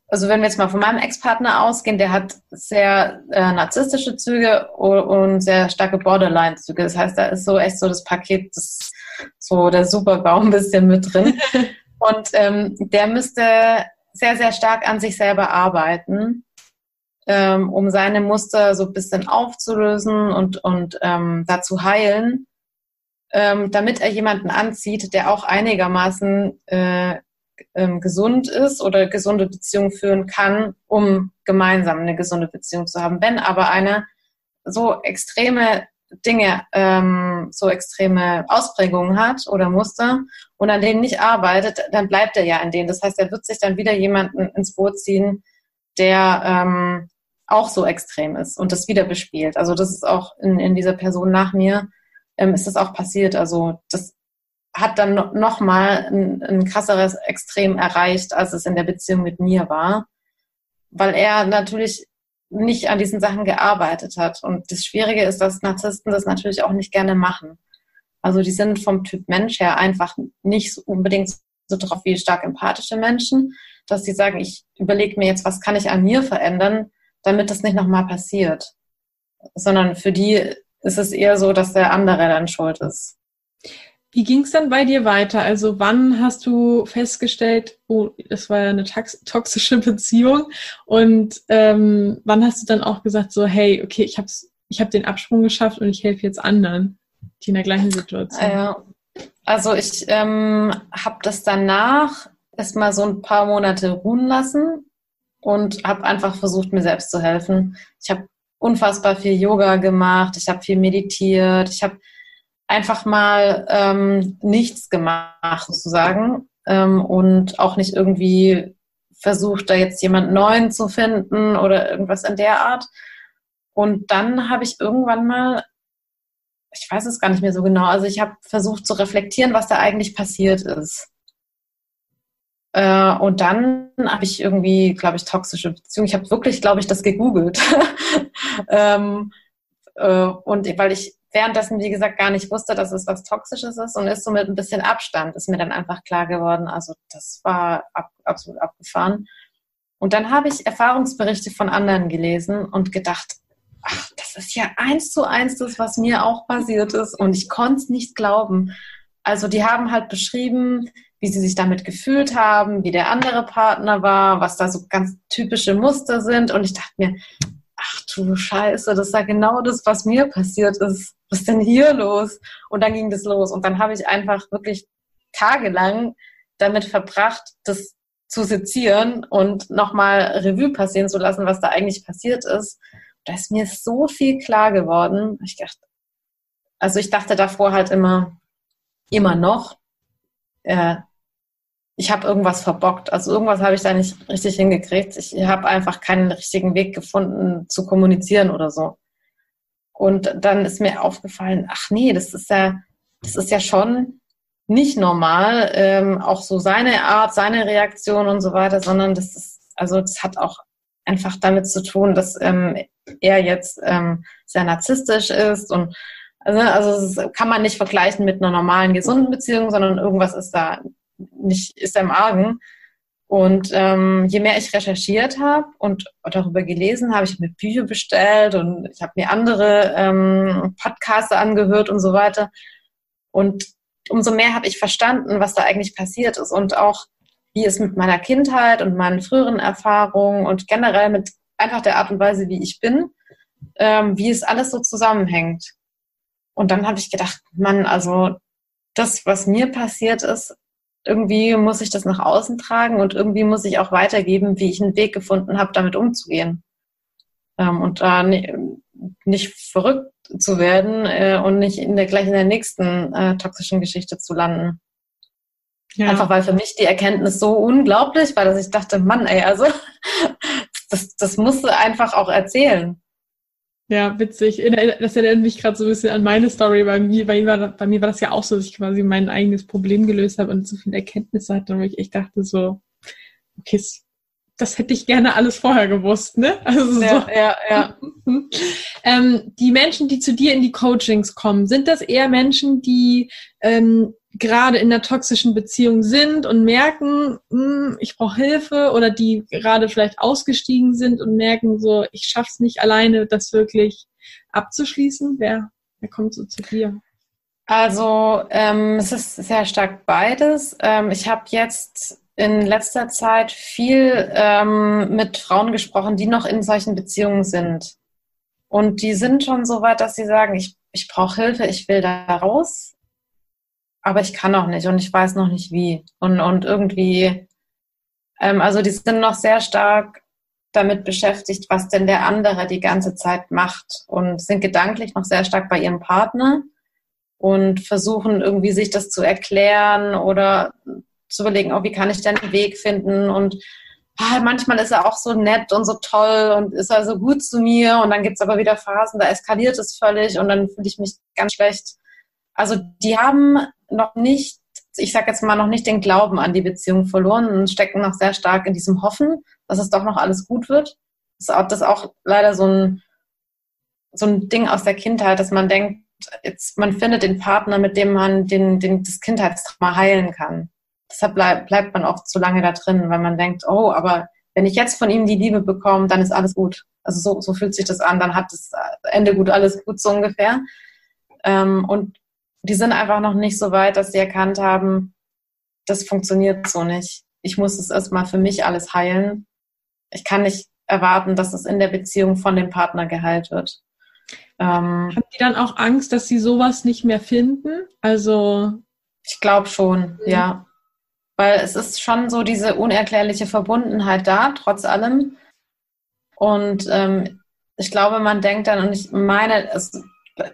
also wenn wir jetzt mal von meinem Ex-Partner ausgehen, der hat sehr äh, narzisstische Züge und sehr starke Borderline-Züge. Das heißt, da ist so echt so das Paket, das, so der Supergau ein bisschen mit drin. Und ähm, der müsste sehr, sehr stark an sich selber arbeiten, ähm, um seine Muster so ein bisschen aufzulösen und, und ähm, dazu heilen, ähm, damit er jemanden anzieht, der auch einigermaßen äh, ähm, gesund ist oder gesunde Beziehungen führen kann, um gemeinsam eine gesunde Beziehung zu haben. Wenn aber eine so extreme Dinge, ähm, so extreme Ausprägungen hat oder Muster und an denen nicht arbeitet, dann bleibt er ja in denen. Das heißt, er wird sich dann wieder jemanden ins Boot ziehen, der ähm, auch so extrem ist und das wieder bespielt. Also das ist auch in, in dieser Person nach mir, ähm, ist das auch passiert. Also das hat dann nochmal ein, ein krasseres Extrem erreicht, als es in der Beziehung mit mir war, weil er natürlich nicht an diesen Sachen gearbeitet hat. Und das Schwierige ist, dass Narzissten das natürlich auch nicht gerne machen. Also die sind vom Typ Mensch her einfach nicht unbedingt so drauf wie stark empathische Menschen, dass sie sagen, ich überlege mir jetzt, was kann ich an mir verändern, damit das nicht nochmal passiert. Sondern für die ist es eher so, dass der andere dann schuld ist. Wie ging es dann bei dir weiter? Also wann hast du festgestellt, oh, das war ja eine toxische Beziehung und ähm, wann hast du dann auch gesagt, so hey, okay, ich habe ich hab den Absprung geschafft und ich helfe jetzt anderen, die in der gleichen Situation. Ja, also ich ähm, habe das danach erstmal so ein paar Monate ruhen lassen und habe einfach versucht, mir selbst zu helfen. Ich habe unfassbar viel Yoga gemacht, ich habe viel meditiert, ich habe einfach mal ähm, nichts gemacht, sozusagen, ähm, und auch nicht irgendwie versucht, da jetzt jemand Neuen zu finden oder irgendwas in der Art. Und dann habe ich irgendwann mal ich weiß es gar nicht mehr so genau. Also ich habe versucht zu reflektieren, was da eigentlich passiert ist. Äh, und dann habe ich irgendwie, glaube ich, toxische Beziehungen. Ich habe wirklich, glaube ich, das gegoogelt. ähm, äh, und weil ich währenddessen, wie gesagt, gar nicht wusste, dass es was Toxisches ist und ist so mit ein bisschen Abstand, ist mir dann einfach klar geworden. Also das war ab, absolut abgefahren. Und dann habe ich Erfahrungsberichte von anderen gelesen und gedacht, ach, das ist ja eins zu eins das, was mir auch passiert ist. Und ich konnte es nicht glauben. Also die haben halt beschrieben, wie sie sich damit gefühlt haben, wie der andere Partner war, was da so ganz typische Muster sind. Und ich dachte mir, ach du Scheiße, das ist ja genau das, was mir passiert ist. Was ist denn hier los? Und dann ging das los. Und dann habe ich einfach wirklich tagelang damit verbracht, das zu sezieren und nochmal Revue passieren zu lassen, was da eigentlich passiert ist da ist mir so viel klar geworden. Ich dachte, also ich dachte davor halt immer, immer noch, äh, ich habe irgendwas verbockt. Also irgendwas habe ich da nicht richtig hingekriegt. Ich habe einfach keinen richtigen Weg gefunden zu kommunizieren oder so. Und dann ist mir aufgefallen, ach nee, das ist ja, das ist ja schon nicht normal, ähm, auch so seine Art, seine Reaktion und so weiter, sondern das ist, also das hat auch einfach damit zu tun, dass ähm, er jetzt ähm, sehr narzisstisch ist und also, also das kann man nicht vergleichen mit einer normalen gesunden Beziehung, sondern irgendwas ist da nicht ist im Argen. Und ähm, je mehr ich recherchiert habe und darüber gelesen habe, ich mir Bücher bestellt und ich habe mir andere ähm, Podcasts angehört und so weiter. Und umso mehr habe ich verstanden, was da eigentlich passiert ist und auch wie es mit meiner Kindheit und meinen früheren Erfahrungen und generell mit einfach der Art und Weise, wie ich bin, ähm, wie es alles so zusammenhängt. Und dann habe ich gedacht, Mann, also das, was mir passiert ist, irgendwie muss ich das nach außen tragen und irgendwie muss ich auch weitergeben, wie ich einen Weg gefunden habe, damit umzugehen. Ähm, und da nicht, nicht verrückt zu werden äh, und nicht in der, gleich in der nächsten äh, toxischen Geschichte zu landen. Ja. Einfach weil für mich die Erkenntnis so unglaublich war, dass ich dachte, Mann, ey, also das, das musst du einfach auch erzählen. Ja, witzig. Das erinnert mich gerade so ein bisschen an meine Story. Bei mir, bei, mir war, bei mir war das ja auch so, dass ich quasi mein eigenes Problem gelöst habe und so viele Erkenntnisse hatte und ich echt dachte so, okay, das hätte ich gerne alles vorher gewusst, ne? Also ja, so. ja, ja. ähm, die Menschen, die zu dir in die Coachings kommen, sind das eher Menschen, die ähm, gerade in einer toxischen Beziehung sind und merken, hm, ich brauche Hilfe oder die gerade vielleicht ausgestiegen sind und merken so, ich schaff's nicht alleine, das wirklich abzuschließen? Wer, wer kommt so zu dir? Also ähm, es ist sehr stark beides. Ähm, ich habe jetzt in letzter Zeit viel ähm, mit Frauen gesprochen, die noch in solchen Beziehungen sind. Und die sind schon so weit, dass sie sagen, ich, ich brauche Hilfe, ich will da raus aber ich kann auch nicht und ich weiß noch nicht wie. Und, und irgendwie, ähm, also die sind noch sehr stark damit beschäftigt, was denn der andere die ganze Zeit macht und sind gedanklich noch sehr stark bei ihrem Partner und versuchen irgendwie sich das zu erklären oder zu überlegen, oh, wie kann ich denn einen Weg finden und ah, manchmal ist er auch so nett und so toll und ist er so gut zu mir und dann gibt es aber wieder Phasen, da eskaliert es völlig und dann fühle ich mich ganz schlecht. Also die haben noch nicht ich sage jetzt mal, noch nicht den Glauben an die Beziehung verloren und stecken noch sehr stark in diesem Hoffen, dass es doch noch alles gut wird. Das ist auch, leider so ein, so ein Ding aus der Kindheit, dass man denkt, jetzt, man findet den Partner, mit dem man den, den, das Kindheitstrauma heilen kann. Deshalb bleib, bleibt man oft zu lange da drin, weil man denkt, oh, aber wenn ich jetzt von ihm die Liebe bekomme, dann ist alles gut. Also so, so fühlt sich das an, dann hat das Ende gut, alles gut so ungefähr. Ähm, und die sind einfach noch nicht so weit, dass sie erkannt haben, das funktioniert so nicht. Ich muss es erstmal für mich alles heilen. Ich kann nicht erwarten, dass es in der Beziehung von dem Partner geheilt wird. Ähm, Haben die dann auch Angst, dass sie sowas nicht mehr finden? Also. Ich glaube schon, mhm. ja. Weil es ist schon so diese unerklärliche Verbundenheit da, trotz allem. Und ähm, ich glaube, man denkt dann, und ich meine, es,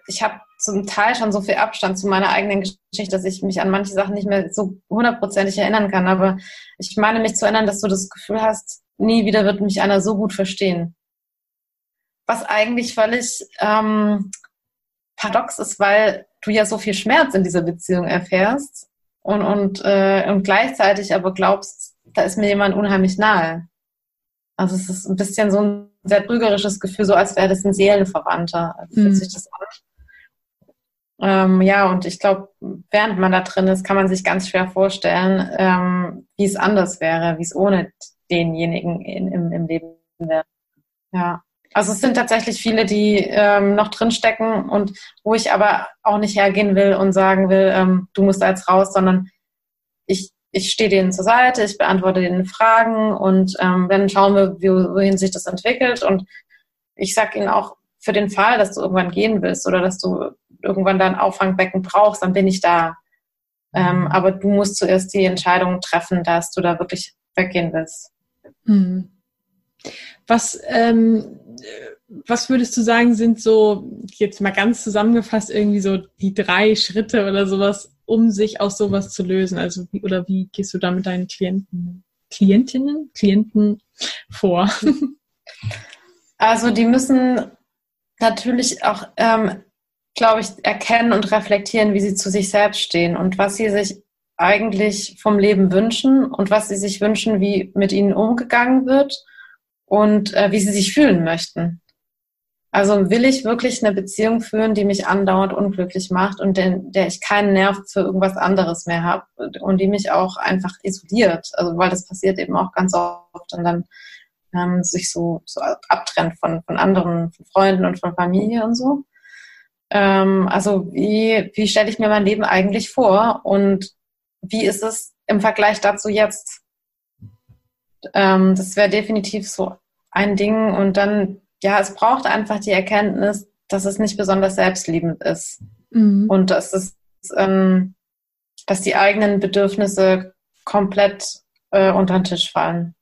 ich habe zum Teil schon so viel Abstand zu meiner eigenen Geschichte, dass ich mich an manche Sachen nicht mehr so hundertprozentig erinnern kann. Aber ich meine mich zu erinnern, dass du das Gefühl hast, nie wieder wird mich einer so gut verstehen. Was eigentlich völlig ähm, paradox ist, weil du ja so viel Schmerz in dieser Beziehung erfährst und, und, äh, und gleichzeitig aber glaubst, da ist mir jemand unheimlich nahe. Also es ist ein bisschen so ein sehr trügerisches Gefühl, so als wäre das ein Seelenverwandter. Also fühlt mhm. sich das an. Ähm, ja, und ich glaube, während man da drin ist, kann man sich ganz schwer vorstellen, ähm, wie es anders wäre, wie es ohne denjenigen in, im, im Leben wäre. Ja. Also es sind tatsächlich viele, die ähm, noch drinstecken und wo ich aber auch nicht hergehen will und sagen will, ähm, du musst da jetzt raus, sondern ich, ich stehe denen zur Seite, ich beantworte denen Fragen und ähm, dann schauen wir, wohin sich das entwickelt. Und ich sage ihnen auch, für den Fall, dass du irgendwann gehen willst oder dass du irgendwann dein Auffangbecken brauchst, dann bin ich da. Ähm, aber du musst zuerst die Entscheidung treffen, dass du da wirklich weggehen willst. Hm. Was, ähm, was würdest du sagen, sind so, jetzt mal ganz zusammengefasst, irgendwie so die drei Schritte oder sowas, um sich aus sowas zu lösen? Also, wie, oder wie gehst du da mit deinen Klienten, Klientinnen, Klienten vor? Also, die müssen natürlich auch ähm, glaube ich, erkennen und reflektieren, wie sie zu sich selbst stehen und was sie sich eigentlich vom Leben wünschen und was sie sich wünschen, wie mit ihnen umgegangen wird und äh, wie sie sich fühlen möchten. Also will ich wirklich eine Beziehung führen, die mich andauernd unglücklich macht und in der ich keinen Nerv für irgendwas anderes mehr habe und die mich auch einfach isoliert. Also weil das passiert eben auch ganz oft und dann ähm, sich so, so abtrennt von, von anderen, von Freunden und von Familie und so. Ähm, also wie, wie stelle ich mir mein Leben eigentlich vor und wie ist es im Vergleich dazu jetzt? Ähm, das wäre definitiv so ein Ding. Und dann, ja, es braucht einfach die Erkenntnis, dass es nicht besonders selbstliebend ist. Mhm. Und dass es, ähm, dass die eigenen Bedürfnisse komplett äh, unter den Tisch fallen.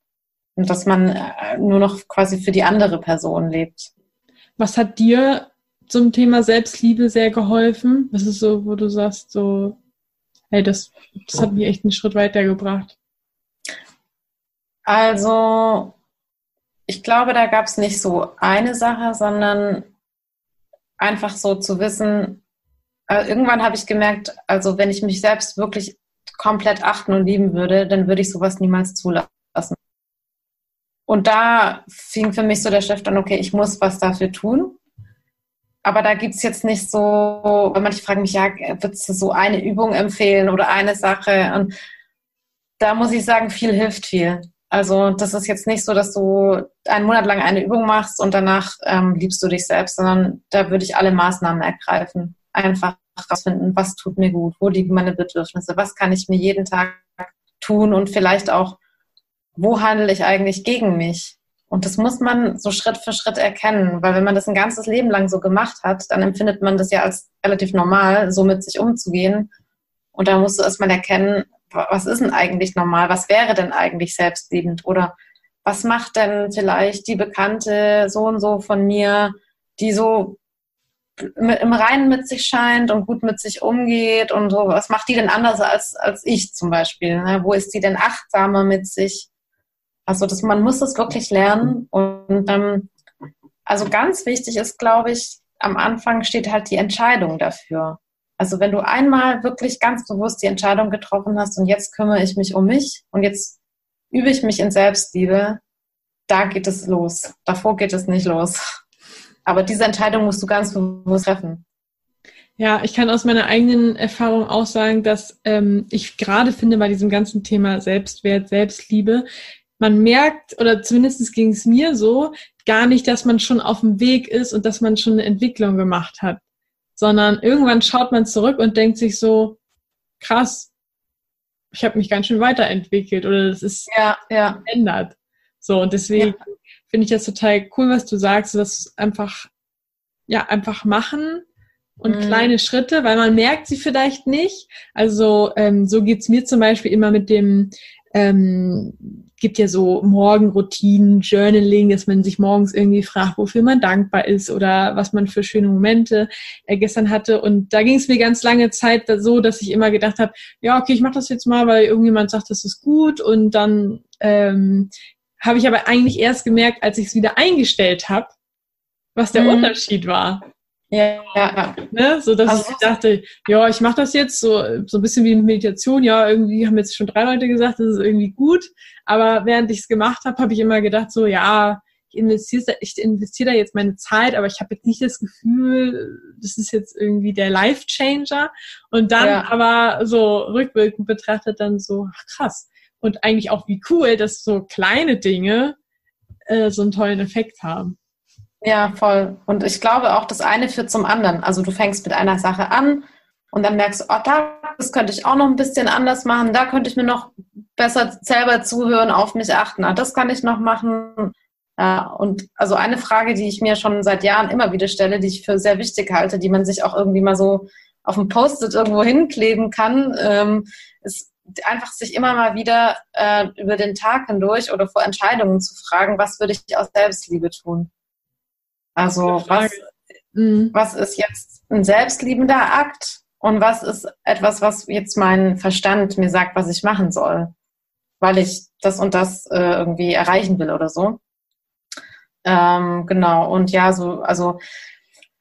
Und dass man äh, nur noch quasi für die andere Person lebt. Was hat dir zum Thema Selbstliebe sehr geholfen? Was ist so, wo du sagst, so, hey, das, das hat mich echt einen Schritt weitergebracht? Also, ich glaube, da gab es nicht so eine Sache, sondern einfach so zu wissen, äh, irgendwann habe ich gemerkt, also wenn ich mich selbst wirklich komplett achten und lieben würde, dann würde ich sowas niemals zulassen. Und da fing für mich so der Chef an, okay, ich muss was dafür tun aber da gibt es jetzt nicht so, wenn manche fragen mich, ja, würdest du so eine Übung empfehlen oder eine Sache? Und da muss ich sagen, viel hilft viel. Also das ist jetzt nicht so, dass du einen Monat lang eine Übung machst und danach ähm, liebst du dich selbst, sondern da würde ich alle Maßnahmen ergreifen. Einfach herausfinden, was tut mir gut, wo liegen meine Bedürfnisse, was kann ich mir jeden Tag tun und vielleicht auch, wo handle ich eigentlich gegen mich? Und das muss man so Schritt für Schritt erkennen, weil wenn man das ein ganzes Leben lang so gemacht hat, dann empfindet man das ja als relativ normal, so mit sich umzugehen. Und da musst du erstmal erkennen, was ist denn eigentlich normal? Was wäre denn eigentlich selbstliebend? Oder was macht denn vielleicht die Bekannte so und so von mir, die so im Reinen mit sich scheint und gut mit sich umgeht und so? Was macht die denn anders als, als ich zum Beispiel? Ne? Wo ist die denn achtsamer mit sich? Also das, man muss es wirklich lernen. Und ähm, also ganz wichtig ist, glaube ich, am Anfang steht halt die Entscheidung dafür. Also wenn du einmal wirklich ganz bewusst die Entscheidung getroffen hast und jetzt kümmere ich mich um mich und jetzt übe ich mich in Selbstliebe, da geht es los. Davor geht es nicht los. Aber diese Entscheidung musst du ganz bewusst treffen. Ja, ich kann aus meiner eigenen Erfahrung auch sagen, dass ähm, ich gerade finde bei diesem ganzen Thema Selbstwert, Selbstliebe, man merkt, oder zumindest ging es mir so, gar nicht, dass man schon auf dem Weg ist und dass man schon eine Entwicklung gemacht hat sondern irgendwann schaut man zurück und denkt sich so, krass, ich habe mich ganz schön weiterentwickelt oder das ist ja, ja. verändert. So, und deswegen ja. finde ich das total cool, was du sagst, dass einfach, ja, einfach machen und mhm. kleine Schritte, weil man merkt sie vielleicht nicht. Also ähm, so geht's mir zum Beispiel immer mit dem ähm, gibt ja so Morgenroutinen, Journaling, dass man sich morgens irgendwie fragt, wofür man dankbar ist oder was man für schöne Momente äh, gestern hatte. Und da ging es mir ganz lange Zeit so, dass ich immer gedacht habe, ja, okay, ich mache das jetzt mal, weil irgendjemand sagt, das ist gut. Und dann ähm, habe ich aber eigentlich erst gemerkt, als ich es wieder eingestellt habe, was der mhm. Unterschied war. Ja, ja. Ne? So dass also, ich dachte, ja, ich mache das jetzt so, so ein bisschen wie Meditation. Ja, irgendwie haben jetzt schon drei Leute gesagt, das ist irgendwie gut. Aber während ich es gemacht habe, habe ich immer gedacht, so, ja, ich investiere ich investiere da jetzt meine Zeit, aber ich habe jetzt nicht das Gefühl, das ist jetzt irgendwie der Life Changer. Und dann ja. aber so rückwirkend betrachtet dann so, ach, krass. Und eigentlich auch wie cool, dass so kleine Dinge äh, so einen tollen Effekt haben. Ja, voll. Und ich glaube auch, das eine führt zum anderen. Also du fängst mit einer Sache an und dann merkst du, oh, da, das könnte ich auch noch ein bisschen anders machen, da könnte ich mir noch besser selber zuhören, auf mich achten, ah, das kann ich noch machen. Ja, und also eine Frage, die ich mir schon seit Jahren immer wieder stelle, die ich für sehr wichtig halte, die man sich auch irgendwie mal so auf dem Post-it irgendwo hinkleben kann, ähm, ist einfach sich immer mal wieder äh, über den Tag hindurch oder vor Entscheidungen zu fragen, was würde ich aus Selbstliebe tun? Also was, mhm. was ist jetzt ein selbstliebender Akt und was ist etwas, was jetzt mein Verstand mir sagt, was ich machen soll, weil ich das und das äh, irgendwie erreichen will oder so. Ähm, genau, und ja, so, also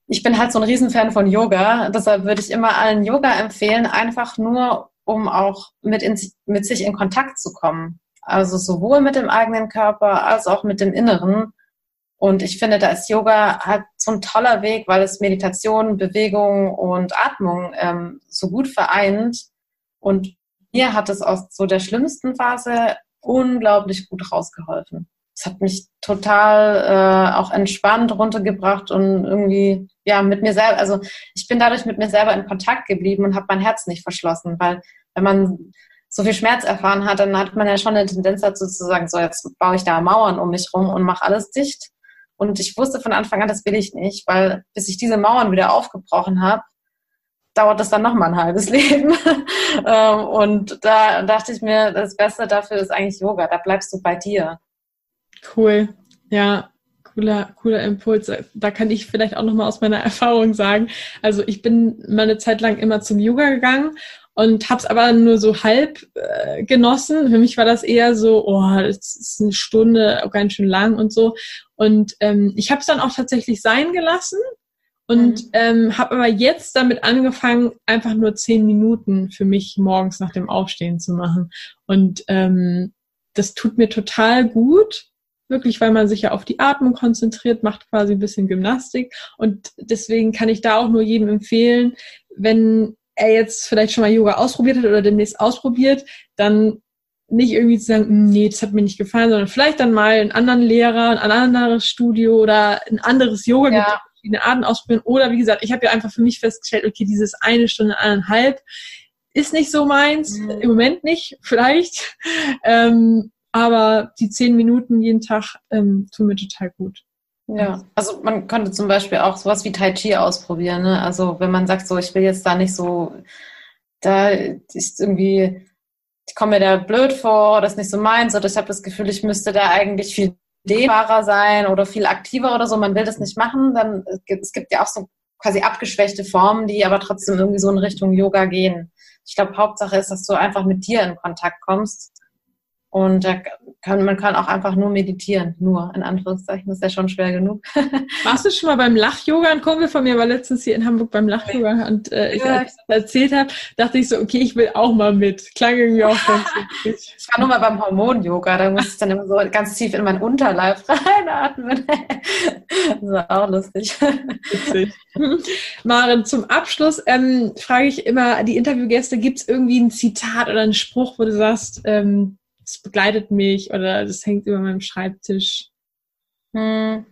ich bin halt so ein Riesenfan von Yoga, deshalb würde ich immer allen Yoga empfehlen, einfach nur, um auch mit, in, mit sich in Kontakt zu kommen. Also sowohl mit dem eigenen Körper als auch mit dem Inneren und ich finde, da ist Yoga halt so ein toller Weg, weil es Meditation, Bewegung und Atmung ähm, so gut vereint. Und mir hat es aus so der schlimmsten Phase unglaublich gut rausgeholfen. Es hat mich total äh, auch entspannt runtergebracht und irgendwie ja mit mir selber, also ich bin dadurch mit mir selber in Kontakt geblieben und habe mein Herz nicht verschlossen, weil wenn man so viel Schmerz erfahren hat, dann hat man ja schon eine Tendenz dazu zu sagen, so jetzt baue ich da Mauern um mich rum und mache alles dicht. Und ich wusste von Anfang an, das will ich nicht, weil bis ich diese Mauern wieder aufgebrochen habe, dauert das dann noch mal ein halbes Leben. Ähm, und da dachte ich mir, das Beste dafür ist eigentlich Yoga. Da bleibst du bei dir. Cool. Ja, cooler, cooler Impuls. Da kann ich vielleicht auch noch mal aus meiner Erfahrung sagen. Also ich bin meine Zeit lang immer zum Yoga gegangen und habe es aber nur so halb äh, genossen. Für mich war das eher so, oh, das ist eine Stunde, auch ganz schön lang und so. Und ähm, ich habe es dann auch tatsächlich sein gelassen und mhm. ähm, habe aber jetzt damit angefangen, einfach nur zehn Minuten für mich morgens nach dem Aufstehen zu machen. Und ähm, das tut mir total gut, wirklich, weil man sich ja auf die Atmung konzentriert, macht quasi ein bisschen Gymnastik. Und deswegen kann ich da auch nur jedem empfehlen, wenn er jetzt vielleicht schon mal Yoga ausprobiert hat oder demnächst ausprobiert, dann nicht irgendwie zu sagen, hm, nee, das hat mir nicht gefallen, sondern vielleicht dann mal einen anderen Lehrer, ein anderes Studio oder ein anderes Yoga, ja. verschiedene Arten ausprobieren. Oder wie gesagt, ich habe ja einfach für mich festgestellt, okay, dieses eine Stunde, eineinhalb ist nicht so meins, mhm. im Moment nicht, vielleicht. Ähm, aber die zehn Minuten jeden Tag ähm, tun mir total gut. Ja, also man könnte zum Beispiel auch sowas wie Tai Chi ausprobieren. Ne? Also wenn man sagt, so ich will jetzt da nicht so, da ist irgendwie, ich komme mir da blöd vor, das ist nicht so meins, oder ich habe das Gefühl, ich müsste da eigentlich viel dehnbarer sein oder viel aktiver oder so, man will das nicht machen, dann es gibt ja auch so quasi abgeschwächte Formen, die aber trotzdem irgendwie so in Richtung Yoga gehen. Ich glaube, Hauptsache ist, dass du einfach mit dir in Kontakt kommst Und da kann, man kann auch einfach nur meditieren, nur in Anführungszeichen, ist ja schon schwer genug. Warst du schon mal beim Lach-Yoga? Ein Kumpel von mir war letztens hier in Hamburg beim Lach-Yoga und äh, ich, als ich das erzählt habe, dachte ich so, okay, ich will auch mal mit. Klang irgendwie auch ganz witzig. Ich war nur mal beim Hormon-Yoga, da musste ich dann immer so ganz tief in meinen Unterleib reinatmen. das war auch lustig. Witzig. Maren, zum Abschluss ähm, frage ich immer die Interviewgäste, gibt es irgendwie ein Zitat oder einen Spruch, wo du sagst, ähm, das begleitet mich oder das hängt über meinem Schreibtisch? Hm.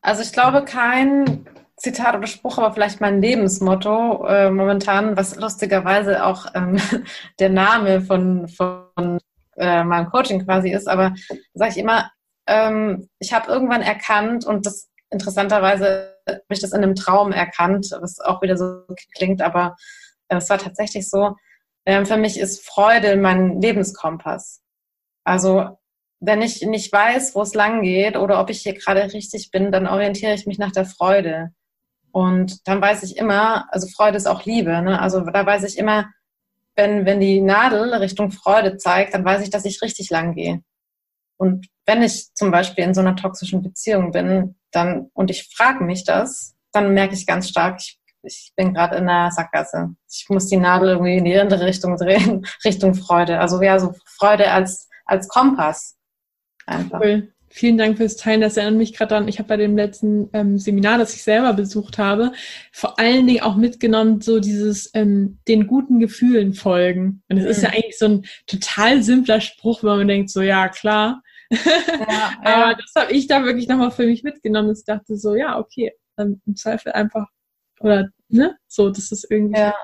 Also ich glaube kein Zitat oder Spruch, aber vielleicht mein Lebensmotto äh, momentan, was lustigerweise auch ähm, der Name von, von äh, meinem Coaching quasi ist. Aber sage ich immer, ähm, ich habe irgendwann erkannt und das interessanterweise habe ich das in einem Traum erkannt, was auch wieder so klingt, aber äh, es war tatsächlich so. Ähm, für mich ist Freude mein Lebenskompass. Also wenn ich nicht weiß, wo es lang geht oder ob ich hier gerade richtig bin, dann orientiere ich mich nach der Freude. Und dann weiß ich immer, also Freude ist auch Liebe. Ne? Also da weiß ich immer, wenn, wenn die Nadel Richtung Freude zeigt, dann weiß ich, dass ich richtig lang gehe. Und wenn ich zum Beispiel in so einer toxischen Beziehung bin, dann und ich frage mich das, dann merke ich ganz stark, ich, ich bin gerade in einer Sackgasse. Ich muss die Nadel irgendwie in die andere Richtung drehen, Richtung Freude. Also ja, so Freude als als Kompass. Einfach. Cool. Vielen Dank fürs Teilen. Das erinnert mich gerade an, ich habe bei dem letzten ähm, Seminar, das ich selber besucht habe, vor allen Dingen auch mitgenommen, so dieses ähm, den guten Gefühlen folgen. Und es mhm. ist ja eigentlich so ein total simpler Spruch, wenn man denkt, so ja, klar. Ja, ja. Aber das habe ich da wirklich nochmal für mich mitgenommen. Ich dachte so, ja, okay, dann im Zweifel einfach, oder ne, so, das ist irgendwie. Ja.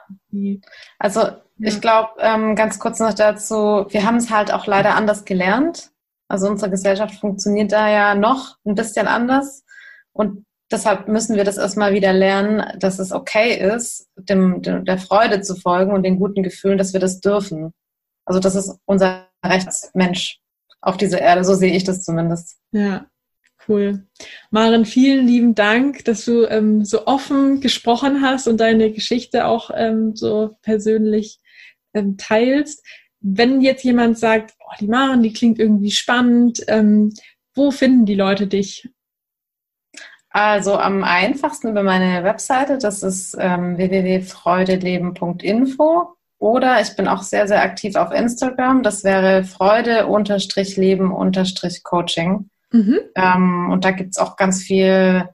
Also ich glaube, ähm, ganz kurz noch dazu, wir haben es halt auch leider anders gelernt. Also unsere Gesellschaft funktioniert da ja noch ein bisschen anders. Und deshalb müssen wir das erstmal wieder lernen, dass es okay ist, dem, dem, der Freude zu folgen und den guten Gefühlen, dass wir das dürfen. Also das ist unser Rechtsmensch auf dieser Erde, so sehe ich das zumindest. Ja, cool. Maren, vielen lieben Dank, dass du ähm, so offen gesprochen hast und deine Geschichte auch ähm, so persönlich ähm, teilst. Wenn jetzt jemand sagt, oh, die Maren, die klingt irgendwie spannend, ähm, wo finden die Leute dich? Also am einfachsten über meine Webseite, das ist ähm, www.freudeleben.info oder ich bin auch sehr, sehr aktiv auf Instagram, das wäre Freude-Leben-Coaching. Mhm. Ähm, und da gibt es auch ganz viel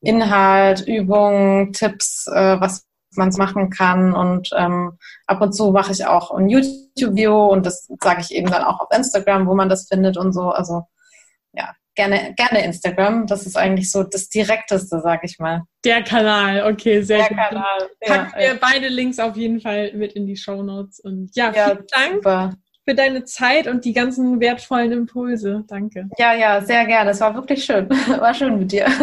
Inhalt, Übungen, Tipps, äh, was man machen kann. Und ähm, ab und zu mache ich auch ein YouTube-Video und das sage ich eben dann auch auf Instagram, wo man das findet und so. Also ja, gerne, gerne Instagram. Das ist eigentlich so das Direkteste, sag ich mal. Der Kanal, okay, sehr Der gut. Kanal. Packen ja, wir ja. beide Links auf jeden Fall mit in die Show Notes. Und ja, ja vielen Dank. Super für deine Zeit und die ganzen wertvollen Impulse. Danke. Ja, ja, sehr gerne. Es war wirklich schön. War schön mit dir.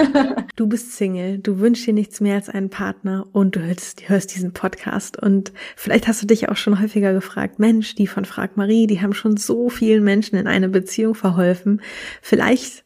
Du bist Single, du wünschst dir nichts mehr als einen Partner und du hörst, hörst diesen Podcast. Und vielleicht hast du dich auch schon häufiger gefragt, Mensch, die von Frag Marie, die haben schon so vielen Menschen in eine Beziehung verholfen. Vielleicht